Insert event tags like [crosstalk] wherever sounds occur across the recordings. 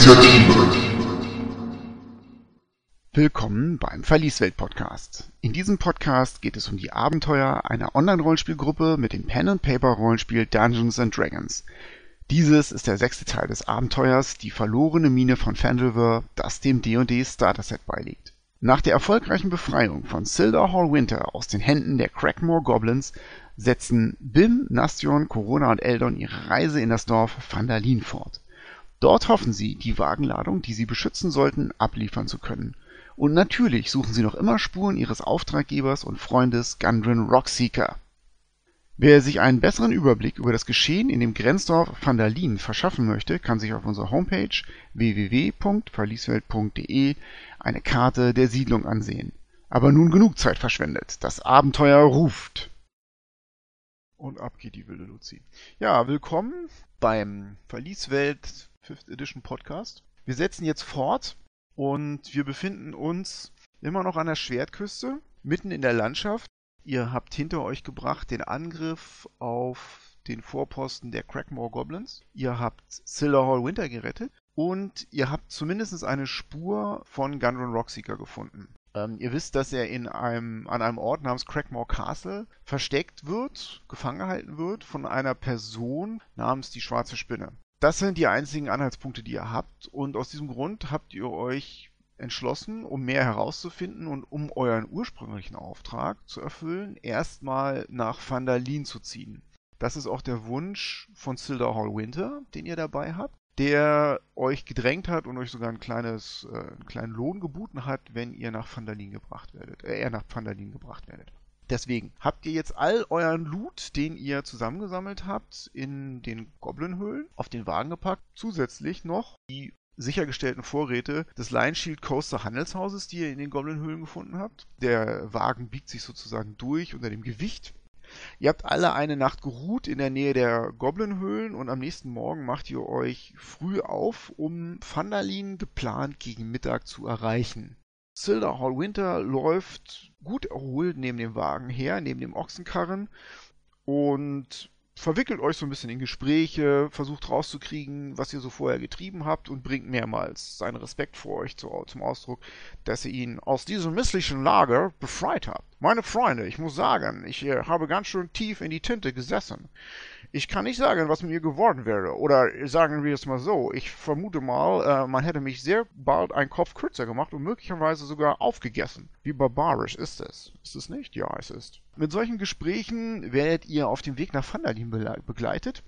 Initiative. Willkommen beim Verlieswelt Podcast. In diesem Podcast geht es um die Abenteuer einer Online-Rollenspielgruppe mit dem Pen-and-Paper-Rollenspiel Dungeons and Dragons. Dieses ist der sechste Teil des Abenteuers Die verlorene Mine von Fandelver, das dem D&D Starter-Set beiliegt. Nach der erfolgreichen Befreiung von Sildar Hall Winter aus den Händen der Crackmore Goblins setzen Bim, Nastion, Corona und Eldon ihre Reise in das Dorf Vandalin fort. Dort hoffen sie, die Wagenladung, die sie beschützen sollten, abliefern zu können. Und natürlich suchen sie noch immer Spuren ihres Auftraggebers und Freundes Gundren Rockseeker. Wer sich einen besseren Überblick über das Geschehen in dem Grenzdorf Vandalin verschaffen möchte, kann sich auf unserer Homepage www.verlieswelt.de eine Karte der Siedlung ansehen. Aber nun genug Zeit verschwendet. Das Abenteuer ruft. Und ab geht die wilde Luzi. Ja, willkommen beim Verlieswelt 5th Edition Podcast. Wir setzen jetzt fort und wir befinden uns immer noch an der Schwertküste, mitten in der Landschaft. Ihr habt hinter euch gebracht den Angriff auf den Vorposten der Crackmore Goblins. Ihr habt Silver Hall Winter gerettet und ihr habt zumindest eine Spur von Gundren Rockseeker gefunden. Ähm, ihr wisst, dass er in einem, an einem Ort namens Crackmore Castle versteckt wird, gefangen gehalten wird von einer Person namens die Schwarze Spinne. Das sind die einzigen Anhaltspunkte, die ihr habt und aus diesem Grund habt ihr euch entschlossen, um mehr herauszufinden und um euren ursprünglichen Auftrag zu erfüllen, erstmal nach Vandalin zu ziehen. Das ist auch der Wunsch von Silder Hall Winter, den ihr dabei habt der euch gedrängt hat und euch sogar ein kleines, äh, einen kleinen Lohn geboten hat, wenn ihr nach Vandalin gebracht werdet, äh, er nach Vandalin gebracht werdet. Deswegen habt ihr jetzt all euren Loot, den ihr zusammengesammelt habt, in den Goblinhöhlen auf den Wagen gepackt. Zusätzlich noch die sichergestellten Vorräte des Lion Shield Coaster Handelshauses, die ihr in den Goblinhöhlen gefunden habt. Der Wagen biegt sich sozusagen durch unter dem Gewicht Ihr habt alle eine Nacht geruht in der Nähe der Goblinhöhlen und am nächsten Morgen macht ihr euch früh auf, um Vandalin geplant gegen Mittag zu erreichen. Silder Hall Winter läuft gut erholt neben dem Wagen her, neben dem Ochsenkarren. Und verwickelt euch so ein bisschen in Gespräche, versucht rauszukriegen, was ihr so vorher getrieben habt und bringt mehrmals seinen Respekt vor euch zu, zum Ausdruck, dass ihr ihn aus diesem misslichen Lager befreit habt. Meine Freunde, ich muss sagen, ich äh, habe ganz schön tief in die Tinte gesessen. Ich kann nicht sagen, was mit mir geworden wäre. Oder sagen wir es mal so, ich vermute mal, äh, man hätte mich sehr bald einen Kopf kürzer gemacht und möglicherweise sogar aufgegessen. Wie barbarisch ist es? Ist es nicht? Ja, es ist. Mit solchen Gesprächen werdet ihr auf dem Weg nach Vandalin begleitet.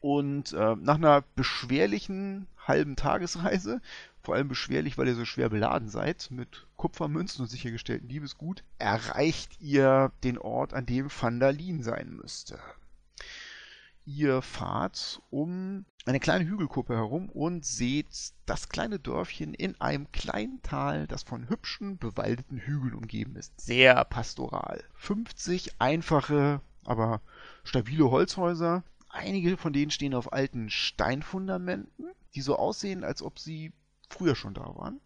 Und äh, nach einer beschwerlichen halben Tagesreise, vor allem beschwerlich, weil ihr so schwer beladen seid, mit Kupfermünzen und sichergestellten Liebesgut, erreicht ihr den Ort, an dem Vandalin sein müsste. Ihr fahrt um eine kleine Hügelkuppe herum und seht das kleine Dörfchen in einem kleinen Tal, das von hübschen, bewaldeten Hügeln umgeben ist. Sehr pastoral. 50 einfache, aber stabile Holzhäuser. Einige von denen stehen auf alten Steinfundamenten, die so aussehen, als ob sie früher schon da waren.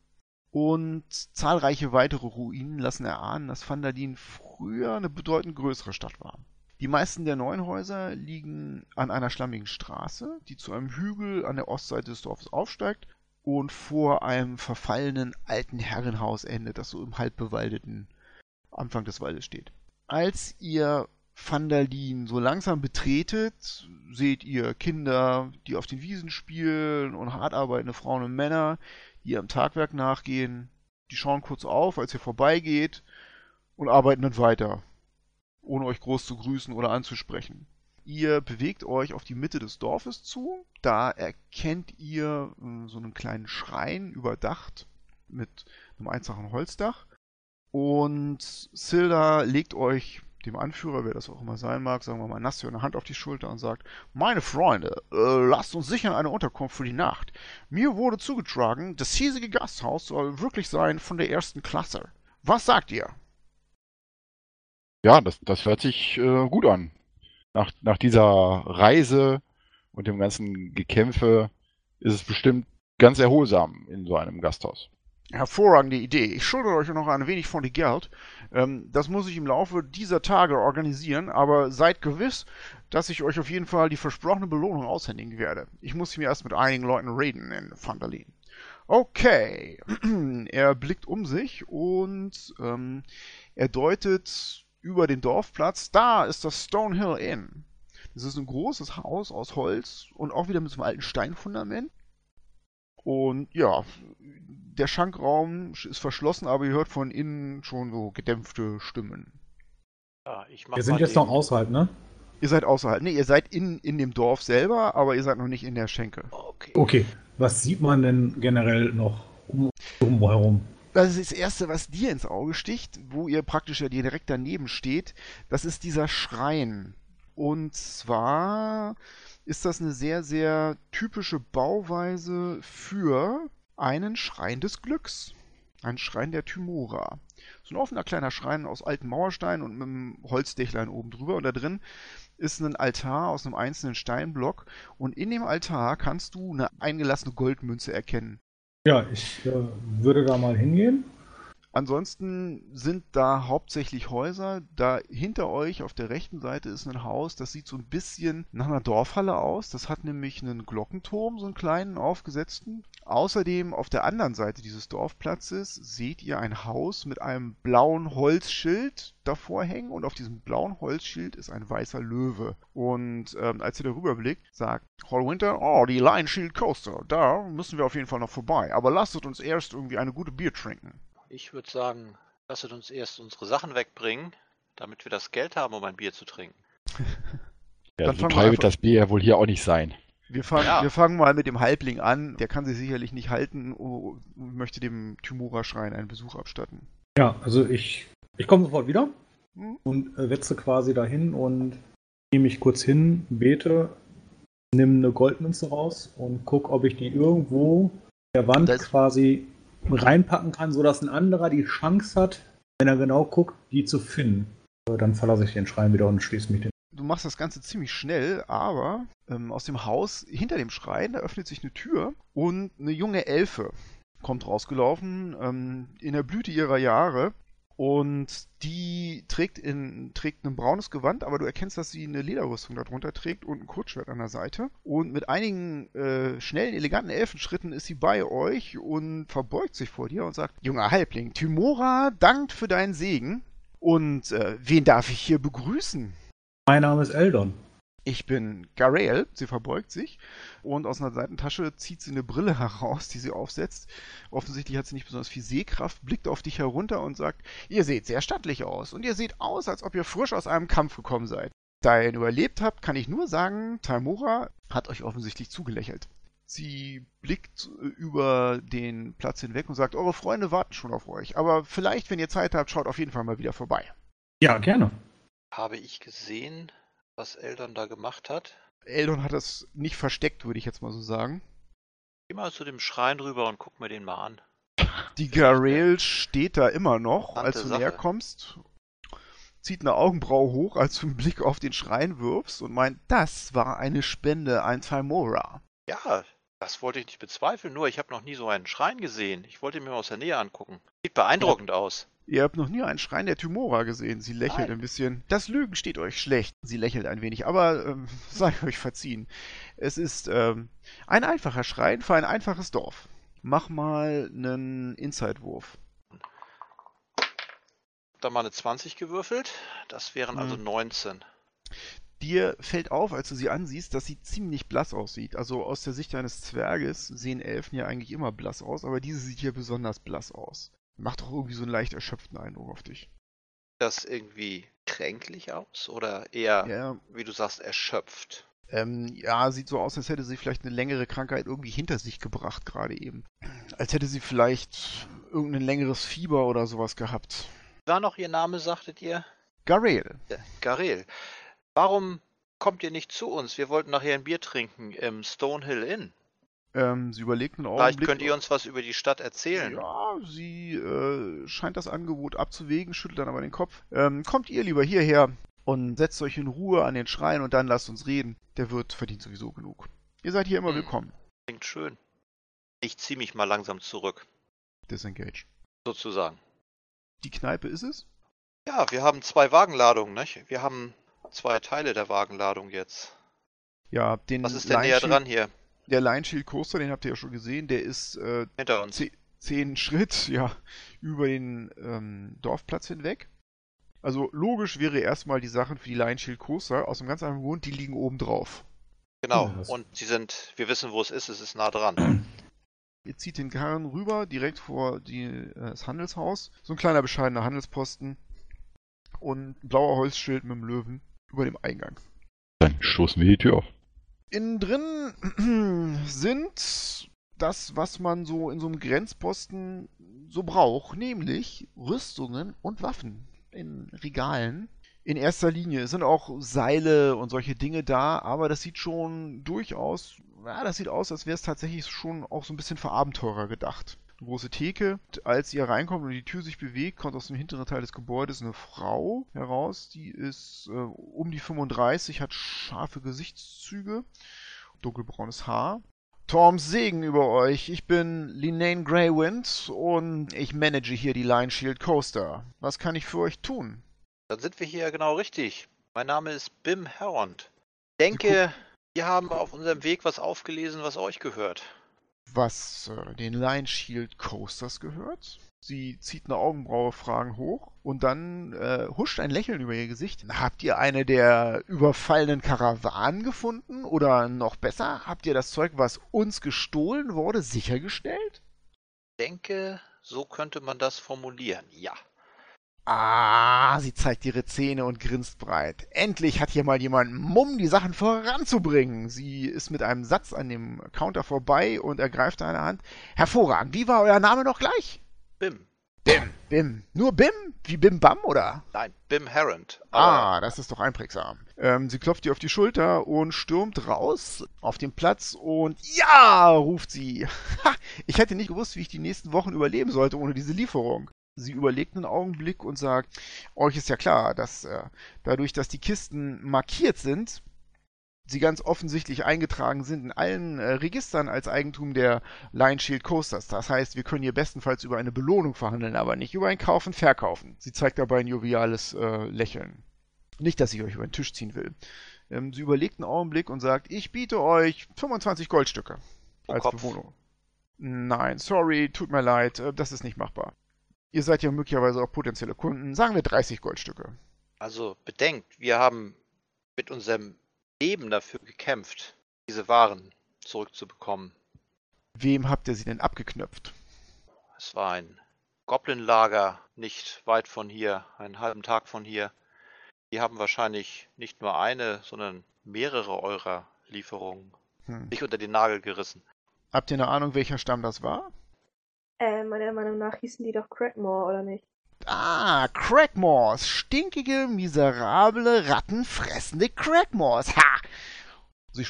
Und zahlreiche weitere Ruinen lassen erahnen, dass Vandalin früher eine bedeutend größere Stadt war. Die meisten der neuen Häuser liegen an einer schlammigen Straße, die zu einem Hügel an der Ostseite des Dorfes aufsteigt und vor einem verfallenen alten Herrenhaus endet, das so im halbbewaldeten Anfang des Waldes steht. Als ihr Vandalin so langsam betretet, seht ihr Kinder, die auf den Wiesen spielen und hart arbeitende Frauen und Männer, die am Tagwerk nachgehen. Die schauen kurz auf, als ihr vorbeigeht und arbeiten dann weiter ohne euch groß zu grüßen oder anzusprechen. Ihr bewegt euch auf die Mitte des Dorfes zu. Da erkennt ihr äh, so einen kleinen Schrein überdacht mit einem einfachen Holzdach. Und Silda legt euch dem Anführer, wer das auch immer sein mag, sagen wir mal Nassio eine Hand auf die Schulter und sagt, meine Freunde, äh, lasst uns sichern eine Unterkunft für die Nacht. Mir wurde zugetragen, das hiesige Gasthaus soll wirklich sein von der ersten Klasse. Was sagt ihr? Ja, das, das hört sich äh, gut an. Nach, nach dieser Reise und dem ganzen Gekämpfe ist es bestimmt ganz erholsam in so einem Gasthaus. Hervorragende Idee. Ich schulde euch noch ein wenig von die Geld. Ähm, das muss ich im Laufe dieser Tage organisieren, aber seid gewiss, dass ich euch auf jeden Fall die versprochene Belohnung aushändigen werde. Ich muss mir erst mit einigen Leuten reden in Vandalin. Okay. [clears throat] er blickt um sich und ähm, er deutet über den Dorfplatz. Da ist das Stonehill Inn. Das ist ein großes Haus aus Holz und auch wieder mit so einem alten Steinfundament. Und ja, der Schankraum ist verschlossen, aber ihr hört von innen schon so gedämpfte Stimmen. Ja, ich mach Wir sind jetzt den- noch außerhalb, ne? Ihr seid außerhalb. Ne, ihr seid in, in dem Dorf selber, aber ihr seid noch nicht in der Schenke. Okay. Okay. Was sieht man denn generell noch um herum? Das ist das Erste, was dir ins Auge sticht, wo ihr praktisch ja direkt daneben steht. Das ist dieser Schrein. Und zwar ist das eine sehr, sehr typische Bauweise für einen Schrein des Glücks. Ein Schrein der Tymora. So ein offener kleiner Schrein aus alten Mauersteinen und mit einem Holzdächlein oben drüber. Und da drin ist ein Altar aus einem einzelnen Steinblock. Und in dem Altar kannst du eine eingelassene Goldmünze erkennen. Ja, ich äh, würde da mal hingehen. Ansonsten sind da hauptsächlich Häuser. Da hinter euch auf der rechten Seite ist ein Haus, das sieht so ein bisschen nach einer Dorfhalle aus. Das hat nämlich einen Glockenturm, so einen kleinen aufgesetzten. Außerdem auf der anderen Seite dieses Dorfplatzes seht ihr ein Haus mit einem blauen Holzschild davor hängen und auf diesem blauen Holzschild ist ein weißer Löwe. Und ähm, als ihr darüber blickt, sagt Hallwinter, oh, die Lion Shield Coaster, da müssen wir auf jeden Fall noch vorbei. Aber lasst uns erst irgendwie eine gute Bier trinken. Ich würde sagen, lasset uns erst unsere Sachen wegbringen, damit wir das Geld haben, um ein Bier zu trinken. Ja, Dann so teuer wird das Bier ja wohl hier auch nicht sein. Wir fangen, Ja. wir fangen mal mit dem Halbling an. Der kann sich sicherlich nicht halten und möchte dem Tymora-Schrein einen Besuch abstatten. Ja, also ich, ich komme sofort wieder Hm? und äh, wetze quasi dahin und gehe mich kurz hin, bete, nimm eine Goldmünze raus und guck, ob ich die irgendwo der Wand quasi reinpacken kann, sodass ein anderer die Chance hat, wenn er genau guckt, die zu finden. Dann verlasse ich den Schrein wieder und schließe mich den. Du machst das Ganze ziemlich schnell, aber ähm, aus dem Haus hinter dem Schrein, da öffnet sich eine Tür und eine junge Elfe kommt rausgelaufen ähm, in der Blüte ihrer Jahre. Und die trägt, in, trägt ein braunes Gewand, aber du erkennst, dass sie eine Lederrüstung darunter trägt und ein Kurzschwert an der Seite. Und mit einigen äh, schnellen, eleganten Elfenschritten ist sie bei euch und verbeugt sich vor dir und sagt: Junger Halbling, Tymora dankt für deinen Segen. Und äh, wen darf ich hier begrüßen? Mein Name ist Eldon. Ich bin Garael, sie verbeugt sich und aus einer Seitentasche zieht sie eine Brille [laughs] heraus, die sie aufsetzt. Offensichtlich hat sie nicht besonders viel Sehkraft, blickt auf dich herunter und sagt, ihr seht sehr stattlich aus und ihr seht aus, als ob ihr frisch aus einem Kampf gekommen seid. Da ihr ihn überlebt habt, kann ich nur sagen, Taimura hat euch offensichtlich zugelächelt. Sie blickt äh, über den Platz hinweg und sagt, eure Freunde warten schon auf euch, aber vielleicht, wenn ihr Zeit habt, schaut auf jeden Fall mal wieder vorbei. Ja, gerne. Habe ich gesehen, was Eldon da gemacht hat? Eldon hat das nicht versteckt, würde ich jetzt mal so sagen. Geh mal zu dem Schrein rüber und guck mir den mal an. Die Garael steht da immer noch, als du Sache. näher kommst, zieht eine Augenbraue hoch, als du einen Blick auf den Schrein wirfst und meint, das war eine Spende an Timora. Ja, das wollte ich nicht bezweifeln, nur ich habe noch nie so einen Schrein gesehen. Ich wollte ihn mir mal aus der Nähe angucken. Sieht beeindruckend aus. Ihr habt noch nie einen Schrein der Timora gesehen. Sie lächelt Nein. ein bisschen. Das Lügen steht euch schlecht. Sie lächelt ein wenig, aber ähm, [laughs] sei euch verziehen. Es ist ähm, ein einfacher Schrein für ein einfaches Dorf. Mach mal einen Inside-Wurf. Da mal eine 20 gewürfelt. Das wären also Hm. 19. Dir fällt auf, als du sie ansiehst, dass sie ziemlich blass aussieht. Also aus der Sicht eines Zwerges sehen Elfen ja eigentlich immer blass aus, aber diese sieht hier besonders blass aus. Macht doch irgendwie so einen leicht erschöpften Eindruck auf dich. das irgendwie kränklich aus oder eher, Ja, wie du sagst, erschöpft? ähm, ja, sieht so aus, als hätte sie vielleicht eine längere Krankheit irgendwie hinter sich gebracht gerade eben. Als hätte sie vielleicht irgendein längeres Fieber oder sowas gehabt. War noch ihr Name, sagtet ihr? Garel. Ja, Garel. Warum kommt ihr nicht zu uns? Wir wollten nachher ein Bier trinken im Stonehill Inn. Ähm, sie überlegt einen Vielleicht Augenblick. könnt ihr uns was über die Stadt erzählen. Ja, sie äh, scheint das Angebot abzuwägen, schüttelt dann aber den Kopf. Ähm, kommt ihr lieber hierher und setzt euch in Ruhe an den Schrein und dann lasst uns reden. Der Wirt verdient sowieso genug. Ihr seid hier immer Hm. willkommen. Klingt schön. Ich ziehe mich mal langsam zurück. Disengage. sozusagen. Die Kneipe ist es? Ja, wir haben zwei Wagenladungen, nicht? Wir haben zwei Teile der Wagenladung jetzt. Ja, den Was ist denn näher dran hier? Der Line Shield Coaster, den habt ihr ja schon gesehen, der ist äh, Hinter uns. Ze- zehn Schritt [laughs] ja, über den ähm, Dorfplatz hinweg. Also logisch wäre erstmal die Sachen für die Line Shield Coaster aus einem ganz anderen Grund, die liegen oben drauf. Genau. Ja, Und sie sind, wir wissen, wo es ist, es ist nah dran. [clears throat] Ihr zieht den Karren rüber, direkt vor die, äh, das Handelshaus. So ein kleiner bescheidener Handelsposten. Und ein blauer Holzschild mit dem Löwen über dem Eingang. Dann stoßen wir die Tür auf. Innen drin [clears throat] sind das, was man so in so einem Grenzposten so braucht, nämlich Rüstungen und Waffen in Regalen. In erster Linie sind auch Seile und solche Dinge da, aber das sieht schon durchaus, ja, das sieht aus, als wäre es tatsächlich schon auch so ein bisschen für Abenteurer gedacht. Eine große Theke. Als ihr reinkommt und die Tür sich bewegt, kommt aus dem hinteren Teil des Gebäudes eine Frau heraus. Die ist äh, um die 35, hat scharfe Gesichtszüge, dunkelbraunes Haar. Torms Segen über euch. Ich bin Linane Greywind und ich manage hier die Line Shield Coaster. Was kann ich für euch tun? Dann sind wir hier genau richtig. Mein Name ist Bim Herond. Ich denke, wir haben auf unserem Weg was aufgelesen, was euch gehört. Was äh, den Line Shield Coasters gehört? Sie zieht eine Augenbraue fragen hoch und dann äh, huscht ein Lächeln über ihr Gesicht. Habt ihr eine der überfallenen Karawanen gefunden? Oder noch besser, habt ihr das Zeug, was uns gestohlen wurde, sichergestellt? Ich denke, so könnte man das formulieren. Ja. Ah, sie zeigt ihre Zähne und grinst breit. Endlich hat hier mal jemand Mumm, die Sachen voranzubringen. Sie ist mit einem Satz an dem Counter vorbei und ergreift eine Hand. Hervorragend. Wie war euer Name noch gleich? Bim. Bim. Bim. Nur Bim? Wie Bim Bam, oder? Nein, Bim Herond. Ah, das ist doch einprägsam. Ähm, sie klopft ihr auf die Schulter und stürmt raus auf den Platz und ja, ruft sie. [laughs] Ha, ich hätte nicht gewusst, wie ich die nächsten Wochen überleben sollte ohne diese Lieferung. Sie überlegt einen Augenblick und sagt, euch ist ja klar, dass äh, dadurch, dass die Kisten markiert sind, sie ganz offensichtlich eingetragen sind in allen äh, Registern als Eigentum der Line Shield Coasters. Das heißt, wir können hier bestenfalls über eine Belohnung verhandeln, aber nicht über ein Kaufen, Verkaufen. Sie zeigt dabei ein joviales äh, Lächeln. Nicht, dass ich euch über den Tisch ziehen will. Ähm, sie überlegt einen Augenblick und sagt, ich biete euch 25 Goldstücke Pro als Kopf. Bewohnung. Nein, sorry, tut mir leid, äh, das ist nicht machbar. Ihr seid ja möglicherweise auch potenzielle Kunden. Sagen wir 30 Goldstücke. Also bedenkt, wir haben mit unserem Leben dafür gekämpft, diese Waren zurückzubekommen. Wem habt ihr sie denn abgeknöpft? Es war ein Goblin-Lager nicht weit von hier, einen halben Tag von hier. Die haben wahrscheinlich nicht nur eine, sondern mehrere eurer Lieferungen Hm. sich unter den Nagel gerissen. Habt ihr eine Ahnung, welcher Stamm das war? Äh, meiner Meinung nach hießen die doch Crackmore, oder nicht? Ah, Crackmores. Stinkige, miserable, rattenfressende Crackmores. Ha!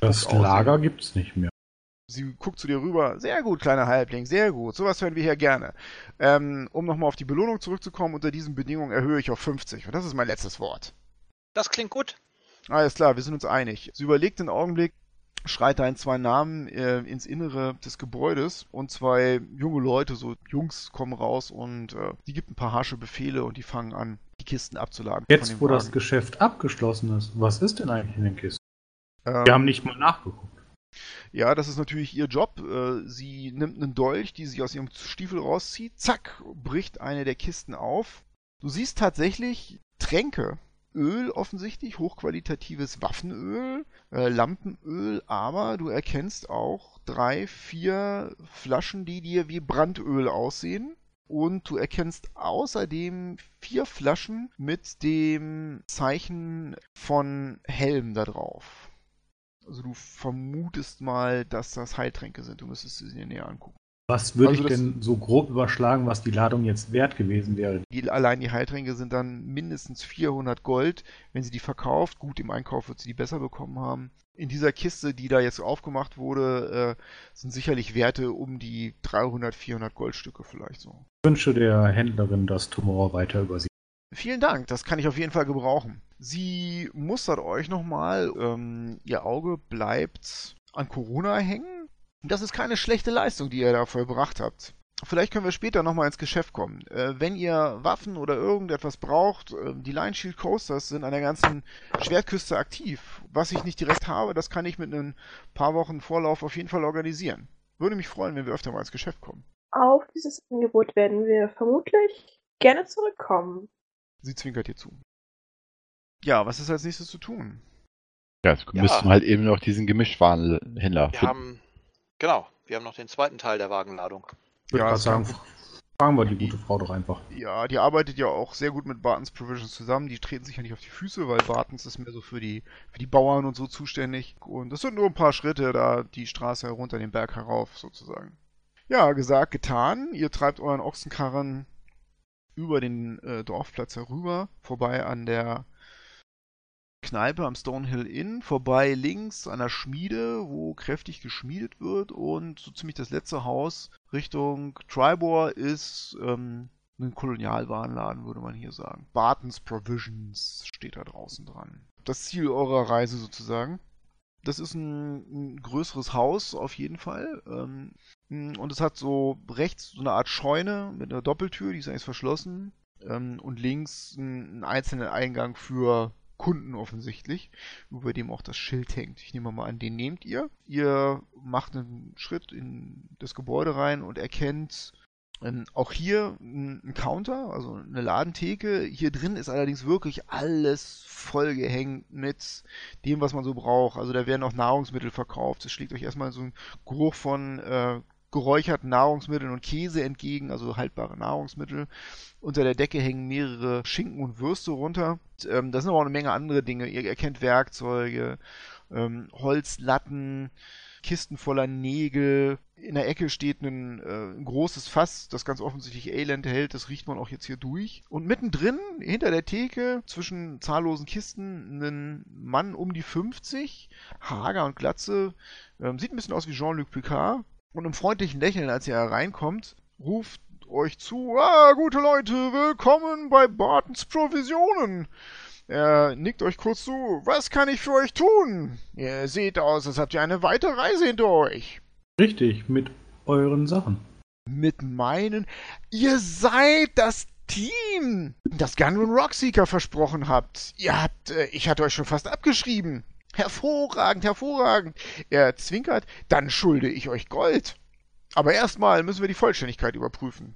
Das aus. Lager gibt's nicht mehr. Sie guckt zu dir rüber. Sehr gut, kleiner Halbling, sehr gut. Sowas hören wir hier gerne. Ähm, um nochmal auf die Belohnung zurückzukommen, unter diesen Bedingungen erhöhe ich auf 50. Und das ist mein letztes Wort. Das klingt gut. Alles klar, wir sind uns einig. Sie überlegt einen Augenblick, schreit ein, zwei Namen äh, ins Innere des Gebäudes und zwei junge Leute, so Jungs, kommen raus und äh, die gibt ein paar harsche Befehle und die fangen an, die Kisten abzuladen. Jetzt, wo das Wagen. Geschäft abgeschlossen ist, was ist denn eigentlich in den Kisten? Ähm, Wir haben nicht mal nachgeguckt. Ja, das ist natürlich ihr Job. Äh, Sie nimmt einen Dolch, die sie aus ihrem Stiefel rauszieht, zack, bricht eine der Kisten auf. Du siehst tatsächlich Tränke. Öl offensichtlich, hochqualitatives Waffenöl, äh, Lampenöl, aber du erkennst auch drei, vier Flaschen, die dir wie Brandöl aussehen. Und du erkennst außerdem vier Flaschen mit dem Zeichen von Helm da drauf. Also du vermutest mal, dass das Heiltränke sind. Du müsstest sie dir näher angucken. Was würde also ich denn so grob überschlagen, was die Ladung jetzt wert gewesen wäre? Die, allein die Heiltränke sind dann mindestens 400 Gold. Wenn sie die verkauft, gut, im Einkauf wird sie die besser bekommen haben. In dieser Kiste, die da jetzt aufgemacht wurde, äh, sind sicherlich Werte um die 300, 400 Goldstücke vielleicht so. Ich wünsche der Händlerin, dass Tomorrow weiter über sie. Vielen Dank, das kann ich auf jeden Fall gebrauchen. Sie mustert euch nochmal. Ähm, ihr Auge bleibt an Corona hängen. Das ist keine schlechte Leistung, die ihr da vollbracht habt. vielleicht können wir später nochmal ins Geschäft kommen. Äh, wenn ihr Waffen oder irgendetwas braucht, äh, die Line Shield Coasters sind an der ganzen Schwertküste aktiv. Was ich nicht direkt habe, das kann ich mit ein paar Wochen Vorlauf auf jeden Fall organisieren. Würde mich freuen, wenn wir öfter mal ins Geschäft kommen. Auf dieses Angebot werden wir vermutlich gerne zurückkommen. Sie zwinkert ihr zu. Ja, was ist als nächstes zu tun? Ja, jetzt Ja. müssten wir halt eben noch diesen Gemischtwarenhändler Wir finden. haben, genau, wir haben noch den zweiten Teil der Wagenladung. Ja, sagen, fragen wir die gute Frau doch einfach. Ja, die arbeitet ja auch sehr gut mit Bartons Provisions zusammen. Die treten sich ja nicht auf die Füße, weil Bartons ist mehr so für die, für die Bauern und so zuständig. Und das sind nur ein paar Schritte da die Straße herunter den Berg herauf, sozusagen. Ja, gesagt, getan. Ihr treibt euren Ochsenkarren über den äh, Dorfplatz herüber, vorbei an der Kneipe am Stonehill Inn, vorbei links an der Schmiede, wo kräftig geschmiedet wird und so ziemlich das letzte Haus Richtung Tribor ist ähm, ein Kolonialwarenladen, würde man hier sagen. Bartons Provisions steht da draußen dran. Das Ziel eurer Reise sozusagen. Das ist ein, ein größeres Haus auf jeden Fall. Ähm, und es hat so rechts so eine Art Scheune mit einer Doppeltür, die ist eigentlich verschlossen. Ähm, und links einen, einen einzelnen Eingang für Kunden offensichtlich, über dem auch das Schild hängt. Ich nehme mal an, den nehmt ihr. Ihr macht einen Schritt in das Gebäude rein und erkennt ähm, auch hier einen Counter, also eine Ladentheke. Hier drin ist allerdings wirklich alles vollgehängt mit dem, was man so braucht. Also da werden auch Nahrungsmittel verkauft. Es schlägt euch erstmal so ein Geruch von äh, geräucherten Nahrungsmitteln und Käse entgegen, also haltbare Nahrungsmittel. Unter der Decke hängen mehrere Schinken und Würste runter. Ähm, da sind aber auch eine Menge andere Dinge. Ihr erkennt Werkzeuge, ähm, Holzlatten, Kisten voller Nägel. In der Ecke steht ein, äh, ein großes Fass, das ganz offensichtlich Elend hält. Das riecht man auch jetzt hier durch. Und mittendrin, hinter der Theke, zwischen zahllosen Kisten, ein Mann um die 50, hager und glatze. Ähm, sieht ein bisschen aus wie Jean-Luc Picard. Und im freundlichen Lächeln, als er hereinkommt, ruft euch zu, ah, gute Leute, willkommen bei Bartons Provisionen. Er nickt euch kurz zu, was kann ich für euch tun? Ihr seht aus, als habt ihr eine weite Reise hinter euch. Richtig, mit euren Sachen. Mit meinen, ihr seid das Team, das Gunrun Rockseeker versprochen habt. Ihr habt, äh, ich hatte euch schon fast abgeschrieben. Hervorragend, hervorragend. Er zwinkert, dann schulde ich euch Gold. Aber erstmal müssen wir die Vollständigkeit überprüfen.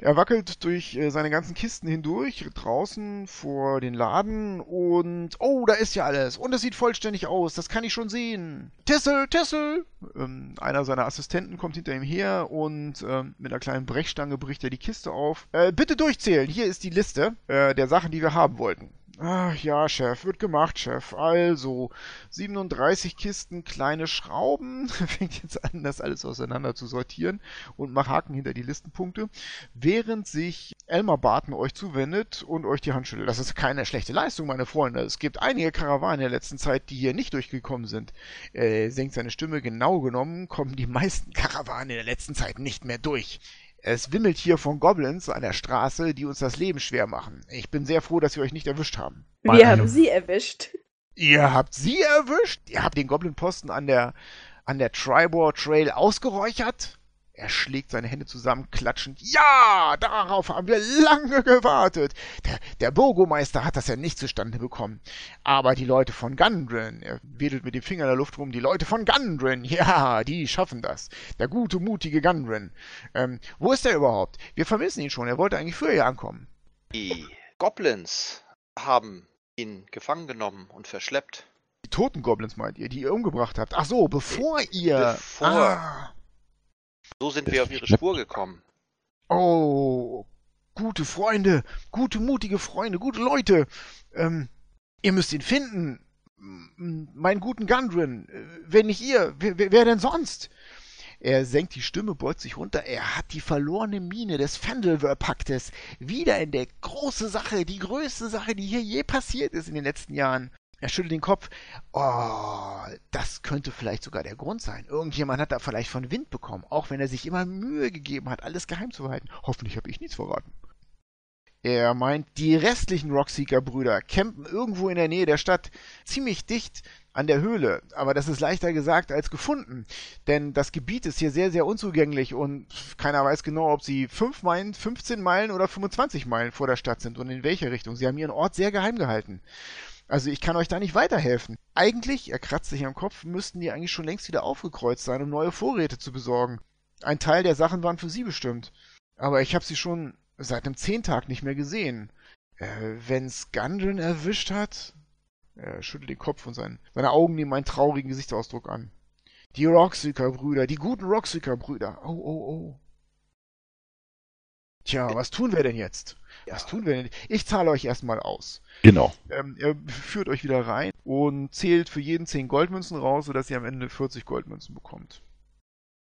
Er wackelt durch äh, seine ganzen Kisten hindurch, draußen vor den Laden und oh, da ist ja alles und es sieht vollständig aus, das kann ich schon sehen. Tissel, Tissel! Ähm, einer seiner Assistenten kommt hinter ihm her und ähm, mit einer kleinen Brechstange bricht er die Kiste auf. Äh, bitte durchzählen, hier ist die Liste äh, der Sachen, die wir haben wollten. Ach ja, Chef, wird gemacht, Chef. Also, 37 Kisten kleine Schrauben. [laughs] Fängt jetzt an, das alles auseinander zu sortieren und mach Haken hinter die Listenpunkte. Während sich Elmar Barton euch zuwendet und euch die Hand schüttelt. Das ist keine schlechte Leistung, meine Freunde. Es gibt einige Karawanen in der letzten Zeit, die hier nicht durchgekommen sind. Er senkt seine Stimme. Genau genommen kommen die meisten Karawanen in der letzten Zeit nicht mehr durch. Es wimmelt hier von Goblins an der Straße, die uns das Leben schwer machen. Ich bin sehr froh, dass wir euch nicht erwischt haben. Bei Wir einem- haben sie erwischt. Ihr habt sie erwischt? Ihr habt den Goblin-Posten an der, an der Tribor Trail ausgeräuchert? Er schlägt seine Hände zusammen, klatschend. Ja, darauf haben wir lange gewartet. Der, der Burgomeister hat das ja nicht zustande bekommen. Aber die Leute von Gundren, er wedelt mit dem Finger in der Luft rum, die Leute von Gundren, [laughs] ja, die schaffen das. Der gute, mutige Gundren. Ähm, wo ist er überhaupt? Wir vermissen ihn schon, er wollte eigentlich früher ankommen. Die Goblins haben ihn gefangen genommen und verschleppt. Die toten Goblins meint ihr, die ihr umgebracht habt. Ach so, bevor ihr... Bevor. Ah. So sind wir auf ihre Spur gekommen. Oh, gute Freunde, gute, mutige Freunde, gute Leute. Ähm, ihr müsst ihn finden. Meinen guten Gundren. Äh, Wenn nicht ihr, wer, wer wer denn sonst? Er senkt die Stimme, beugt sich runter. Er hat die verlorene Mine des Fandelver-Paktes wieder in der große Sache, die größte Sache, die hier je passiert ist in den letzten Jahren. Er schüttelt den Kopf. Oh, das könnte vielleicht sogar der Grund sein. Irgendjemand hat da vielleicht von Wind bekommen, auch wenn er sich immer Mühe gegeben hat, alles geheim zu halten. Hoffentlich habe ich nichts verraten. Er meint, die restlichen Rockseeker-Brüder campen irgendwo in der Nähe der Stadt, ziemlich dicht an der Höhle. Aber das ist leichter gesagt als gefunden. Denn das Gebiet ist hier sehr, sehr unzugänglich und keiner weiß genau, ob sie 5 Meilen, 15 Meilen oder 25 Meilen vor der Stadt sind und in welche Richtung. Sie haben ihren Ort sehr geheim gehalten. Also ich kann euch da nicht weiterhelfen. Eigentlich, er kratzt sich am Kopf, müssten die eigentlich schon längst wieder aufgekreuzt sein, um neue Vorräte zu besorgen. Ein Teil der Sachen waren für sie bestimmt. Aber ich habe sie schon seit einem Zehntag nicht mehr gesehen. Äh, wenn's Gundren erwischt hat? Er schüttelt den Kopf und sein, seine Augen nehmen einen traurigen Gesichtsausdruck an. Die Rockseeker-Brüder, die guten Rockseeker-Brüder. Oh, oh, oh. Tja, was tun wir denn jetzt? Ja. Was tun wir denn? Ich zahle euch erstmal aus. Genau. Ähm, er führt euch wieder rein und zählt für jeden 10 Goldmünzen raus, sodass ihr am Ende 40 Goldmünzen bekommt.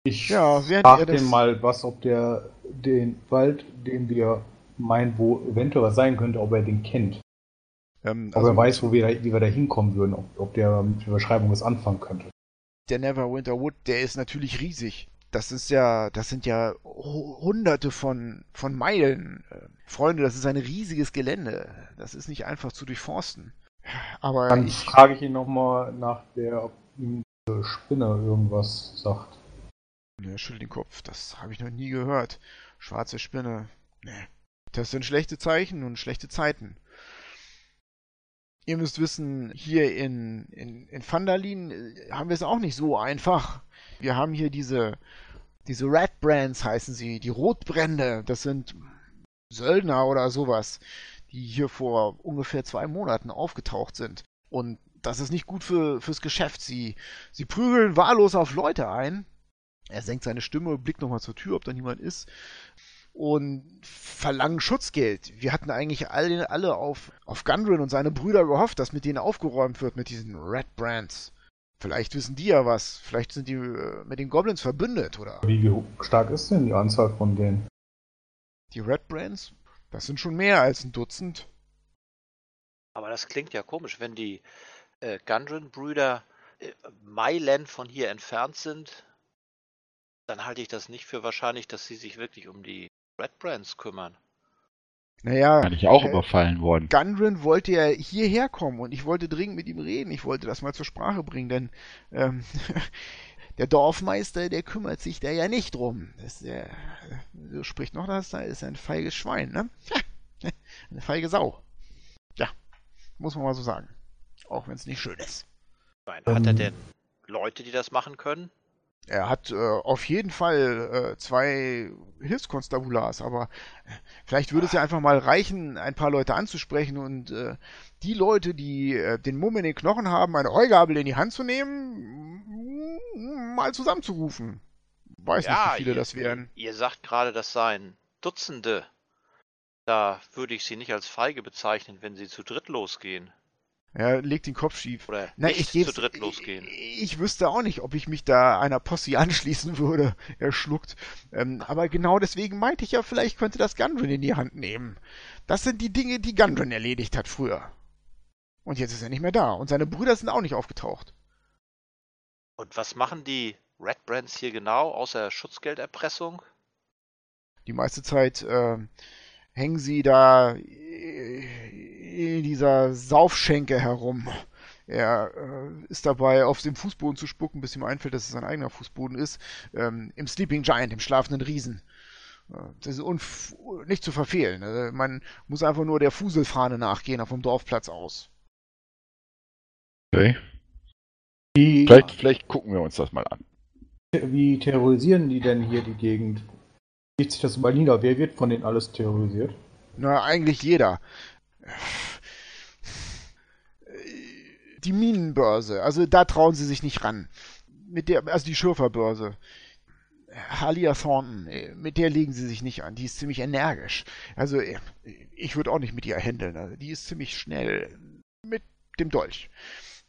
Ich Ja, während frag ihr das- den mal, was, ob der den Wald, den wir meinen, wo eventuell was sein könnte, ob er den kennt. Ähm, Ob er weiß, wo wir da, wie wir da hinkommen würden, ob, ob der mit der Beschreibung was anfangen könnte. der Neverwinter Wood, der ist natürlich riesig. Das ist ja, das sind ja hu- hunderte von, von Meilen. Äh, Freunde, das ist ein riesiges Gelände. Das ist nicht einfach zu durchforsten. Aber Dann ich, frage ich ihn nochmal nach der, ob ihm diese Spinne irgendwas sagt. er schüttelt den Kopf. Das habe ich noch nie gehört. Schwarze Spinne. Nee. Das sind schlechte Zeichen und schlechte Zeiten. Ihr müsst wissen, hier in, in, in Vandalin äh, haben wir es auch nicht so einfach. Wir haben hier diese, diese Red Brands heißen sie, die Rotbrände. Das sind Söldner oder sowas, die hier vor ungefähr zwei Monaten aufgetaucht sind. Und das ist nicht gut für, fürs Geschäft. Sie, sie prügeln wahllos auf Leute ein. Er senkt seine Stimme, blickt nochmal zur Tür, ob da niemand ist. Und verlangen Schutzgeld. Wir hatten eigentlich alle, alle auf, auf Gundren und seine Brüder gehofft, dass mit denen aufgeräumt wird, mit diesen Red Brands. Vielleicht wissen die ja was. Vielleicht sind die äh, mit den Goblins verbündet, oder? Wie stark ist denn die Anzahl von denen? Die Red Brands? Das sind schon mehr als ein Dutzend. Aber das klingt ja komisch, wenn die äh, Gundren-Brüder äh, Meilen von hier entfernt sind, dann halte ich das nicht für wahrscheinlich, dass sie sich wirklich um die Red Brands kümmern. Naja, Kann ich auch äh, überfallen worden. Gundren wollte ja hierher kommen und ich wollte dringend mit ihm reden. Ich wollte das mal zur Sprache bringen, denn ähm, [laughs] der Dorfmeister, der kümmert sich da ja nicht drum. Das ist der, so spricht noch das, da ist ein feiges Schwein, ne? [laughs] Eine feige Sau. Ja, muss man mal so sagen. Auch wenn es nicht schön ist. Hat er Ähm. denn Leute, die das machen können? Er hat äh, auf jeden Fall äh, zwei Hilfskonstabulars, aber äh, vielleicht würde es ja einfach mal reichen, ein paar Leute anzusprechen und äh, die Leute, die äh, den Mumm in den Knochen haben, eine Heugabel in die Hand zu nehmen, mal zusammenzurufen. Weiß nicht, wie viele ihr, das wären. Ihr sagt gerade, das seien Dutzende. Da würde ich sie nicht als feige bezeichnen, wenn sie zu dritt losgehen. Er legt den Kopf schief. Oder Na, ich zu dritt losgehen. Ich, ich wüsste auch nicht, ob ich mich da einer Posse [laughs] anschließen würde. Er schluckt. Ähm, aber genau deswegen meinte ich ja, vielleicht könnte das Gundren in die Hand nehmen. Das sind die Dinge, die Gundren erledigt hat früher. Und jetzt ist er nicht mehr da. Und seine Brüder sind auch nicht aufgetaucht. Und was machen die Red Brands hier genau, außer Schutzgelderpressung? Die meiste Zeit ähm, hängen sie da in dieser Saufschenke herum. Er äh, ist dabei, auf dem Fußboden zu spucken, bis ihm einfällt, dass es sein eigener Fußboden ist. Ähm, Im Sleeping Giant, im schlafenden Riesen. Äh, Das ist unf nicht zu verfehlen. Also man muss einfach nur der Fuselfahne nachgehen, vom Dorfplatz aus. Okay. Wie, Vielleicht, vielleicht gucken wir uns das mal an. wie terrorisieren die denn hier die Gegend? Geht sich das mal nieder? Wer wird von denen alles terrorisiert? Na, eigentlich jeder. Die Minenbörse, also da trauen sie sich nicht ran. Mit der, also die Schürferbörse. Halia Thornton, äh, mit der legen sie sich nicht an. Die ist ziemlich energisch. Also äh, ich würde auch nicht mit ihr händeln. Also die ist ziemlich schnell mit dem Dolch.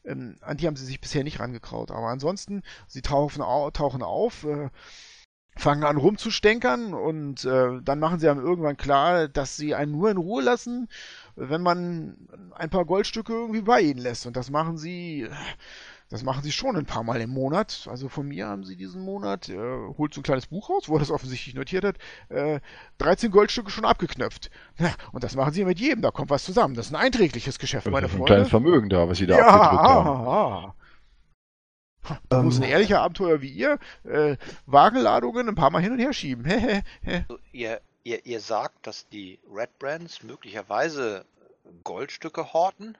Ähm, an die haben sie sich bisher nicht rangekraut. Aber ansonsten, sie tauchen, au tauchen auf, äh, fangen an rumzustänkern und dann machen sie einem irgendwann klar, dass sie einen nur in Ruhe lassen, wenn man ein paar Goldstücke irgendwie bei ihnen lässt. Und das machen sie, das machen sie schon ein paar Mal im Monat. Also von mir haben sie diesen Monat, äh, holt so ein kleines Buch raus, wo er das offensichtlich notiert hat, äh, 13 Goldstücke schon abgeknöpft. Ja, und das machen sie mit jedem, da kommt was zusammen. Das ist ein einträgliches Geschäft, Das meine ist ein Freunde. kleines Vermögen da, was sie da ja, abgedrückt haben. ah, ah. Da Ähm, muss ein ehrlicher Abenteuer wie ihr äh, Wagenladungen ein paar Mal hin und her schieben. [laughs] Ihr, ihr, ihr sagt, dass die Red Brands möglicherweise Goldstücke horten?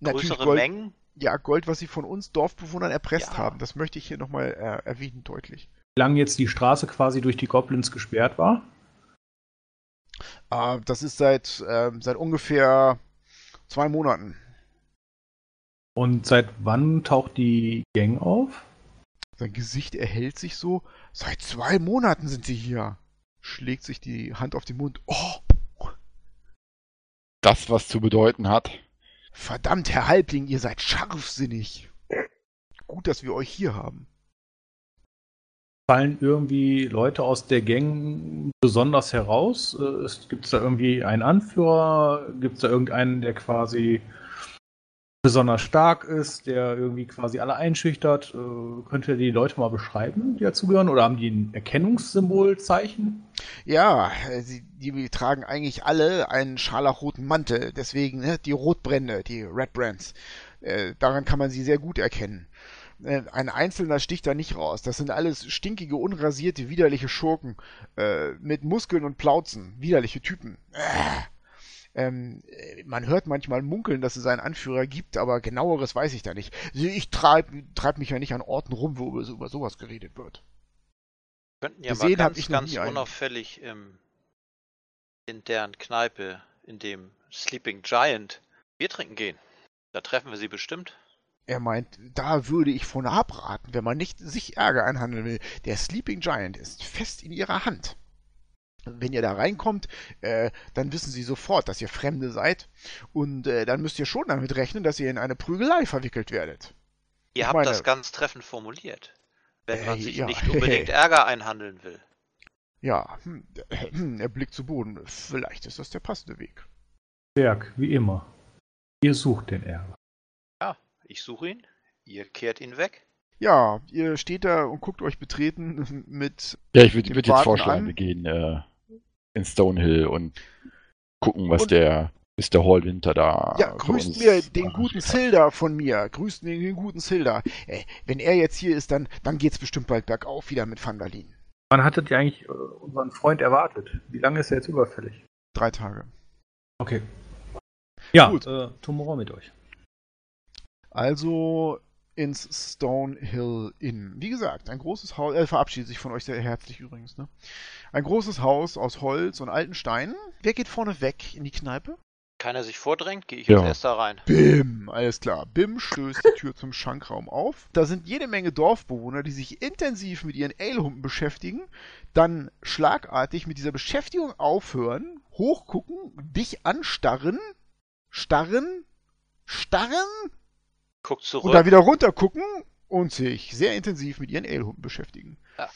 Natürlich größere Gold, Mengen? ja, Gold, was sie von uns Dorfbewohnern erpresst Ja. haben. Das möchte ich hier nochmal äh, erwähnen, deutlich. wie lange jetzt die Straße quasi durch die Goblins gesperrt war? Äh, das ist seit, ähm, seit ungefähr zwei Monaten. Und seit wann taucht die Gang auf? Sein Gesicht erhält sich so. Seit zwei Monaten sind sie hier. Schlägt sich die Hand auf den Mund. Oh, Das, was zu bedeuten hat. verdammt, Herr Halbling, ihr seid scharfsinnig. Gut, dass wir euch hier haben. Fallen irgendwie Leute aus der Gang besonders heraus? Gibt es da irgendwie einen Anführer? Gibt es da irgendeinen, der quasi besonders stark ist, der irgendwie quasi alle einschüchtert? Äh, Könnt ihr die Leute mal beschreiben, die dazugehören? Oder haben die ein Erkennungssymbolzeichen? Ja, äh, sie, die tragen eigentlich alle einen scharlachroten Mantel. Deswegen ne, die Rotbrände, die Red Brands. Äh, daran kann man sie sehr gut erkennen. Äh, ein Einzelner sticht da nicht raus. Das sind alles stinkige, unrasierte, widerliche Schurken äh, mit Muskeln und Plauzen. Widerliche Typen. Äh. Ähm, äh, man hört manchmal munkeln, dass es einen Anführer gibt, aber genaueres weiß ich da nicht. Ich treibe treib mich ja nicht an Orten rum, wo über, über sowas geredet wird. Könnten ja Gesehen mal ganz, ich ganz unauffällig im, in deren Kneipe, in dem Sleeping Giant, Bier trinken gehen. Da treffen wir sie bestimmt. Er meint, da würde ich von abraten, wenn man nicht sich Ärger einhandeln will. Der Sleeping Giant ist fest in ihrer Hand. Wenn ihr da reinkommt, äh, dann wissen sie sofort, dass ihr Fremde seid. Und äh, dann müsst ihr schon damit rechnen, dass ihr in eine Prügelei verwickelt werdet. Ihr Ich habt meine- das ganz treffend formuliert. Wenn man Äh, sich ja. nicht unbedingt [laughs] Ärger einhandeln will. Ja, hm, hm, er blickt zu Boden. Vielleicht ist das der passende Weg. Berg, wie immer. Ihr sucht den Ärger. Ich suche ihn, ihr kehrt ihn weg. Ja, ihr steht da und guckt euch betreten [laughs] mit. Ja, ich würde würd jetzt vorschlagen, an. wir gehen äh, in Stonehill und gucken, was Und- der Mr. Hallwinter da Ja, grüßt mir den guten Silda von mir. Grüßt mir den guten Silda. Äh, wenn er jetzt hier ist, dann, dann geht's bestimmt bald bergauf wieder mit Vandalin. Wann hattet ihr eigentlich äh, unseren Freund erwartet? Wie lange ist er jetzt überfällig? Drei Tage. Okay. Ja, Gut. äh, Tomorrow mit euch. Also ins Stonehill Inn. Wie gesagt, ein großes Haus. Er verabschiedet sich von euch sehr herzlich übrigens. Ne? Ein großes Haus aus Holz und alten Steinen. Wer geht vorne weg in die Kneipe? Keiner sich vordrängt, gehe ich Ja. als erster rein. Bim, alles klar. Bim stößt die Tür [laughs] zum Schankraum auf. Da sind jede Menge Dorfbewohner, die sich intensiv mit ihren Alehumpen beschäftigen, dann schlagartig mit dieser Beschäftigung aufhören, hochgucken, dich anstarren, starren, starren Guck zurück. und dann wieder runtergucken und sich sehr intensiv mit ihren Alehumpen beschäftigen. Ja.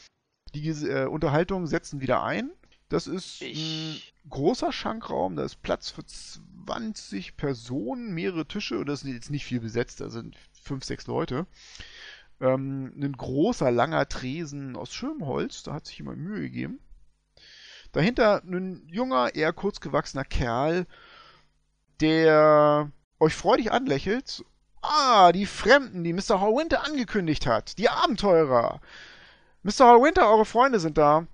Die äh, Unterhaltungen setzen wieder ein. Das ist ein Ich- großer Schankraum, da ist Platz für 20 Personen, mehrere Tische und das ist jetzt nicht viel besetzt, da sind fünf, sechs Leute. Ähm, ein großer, langer Tresen aus schönem Holz, da hat sich jemand Mühe gegeben. Dahinter ein junger, eher kurzgewachsener Kerl, der euch freudig anlächelt. Ah, die Fremden, die Mr. Hallwinter angekündigt hat. Die Abenteurer. Mr. Hallwinter, eure Freunde sind da.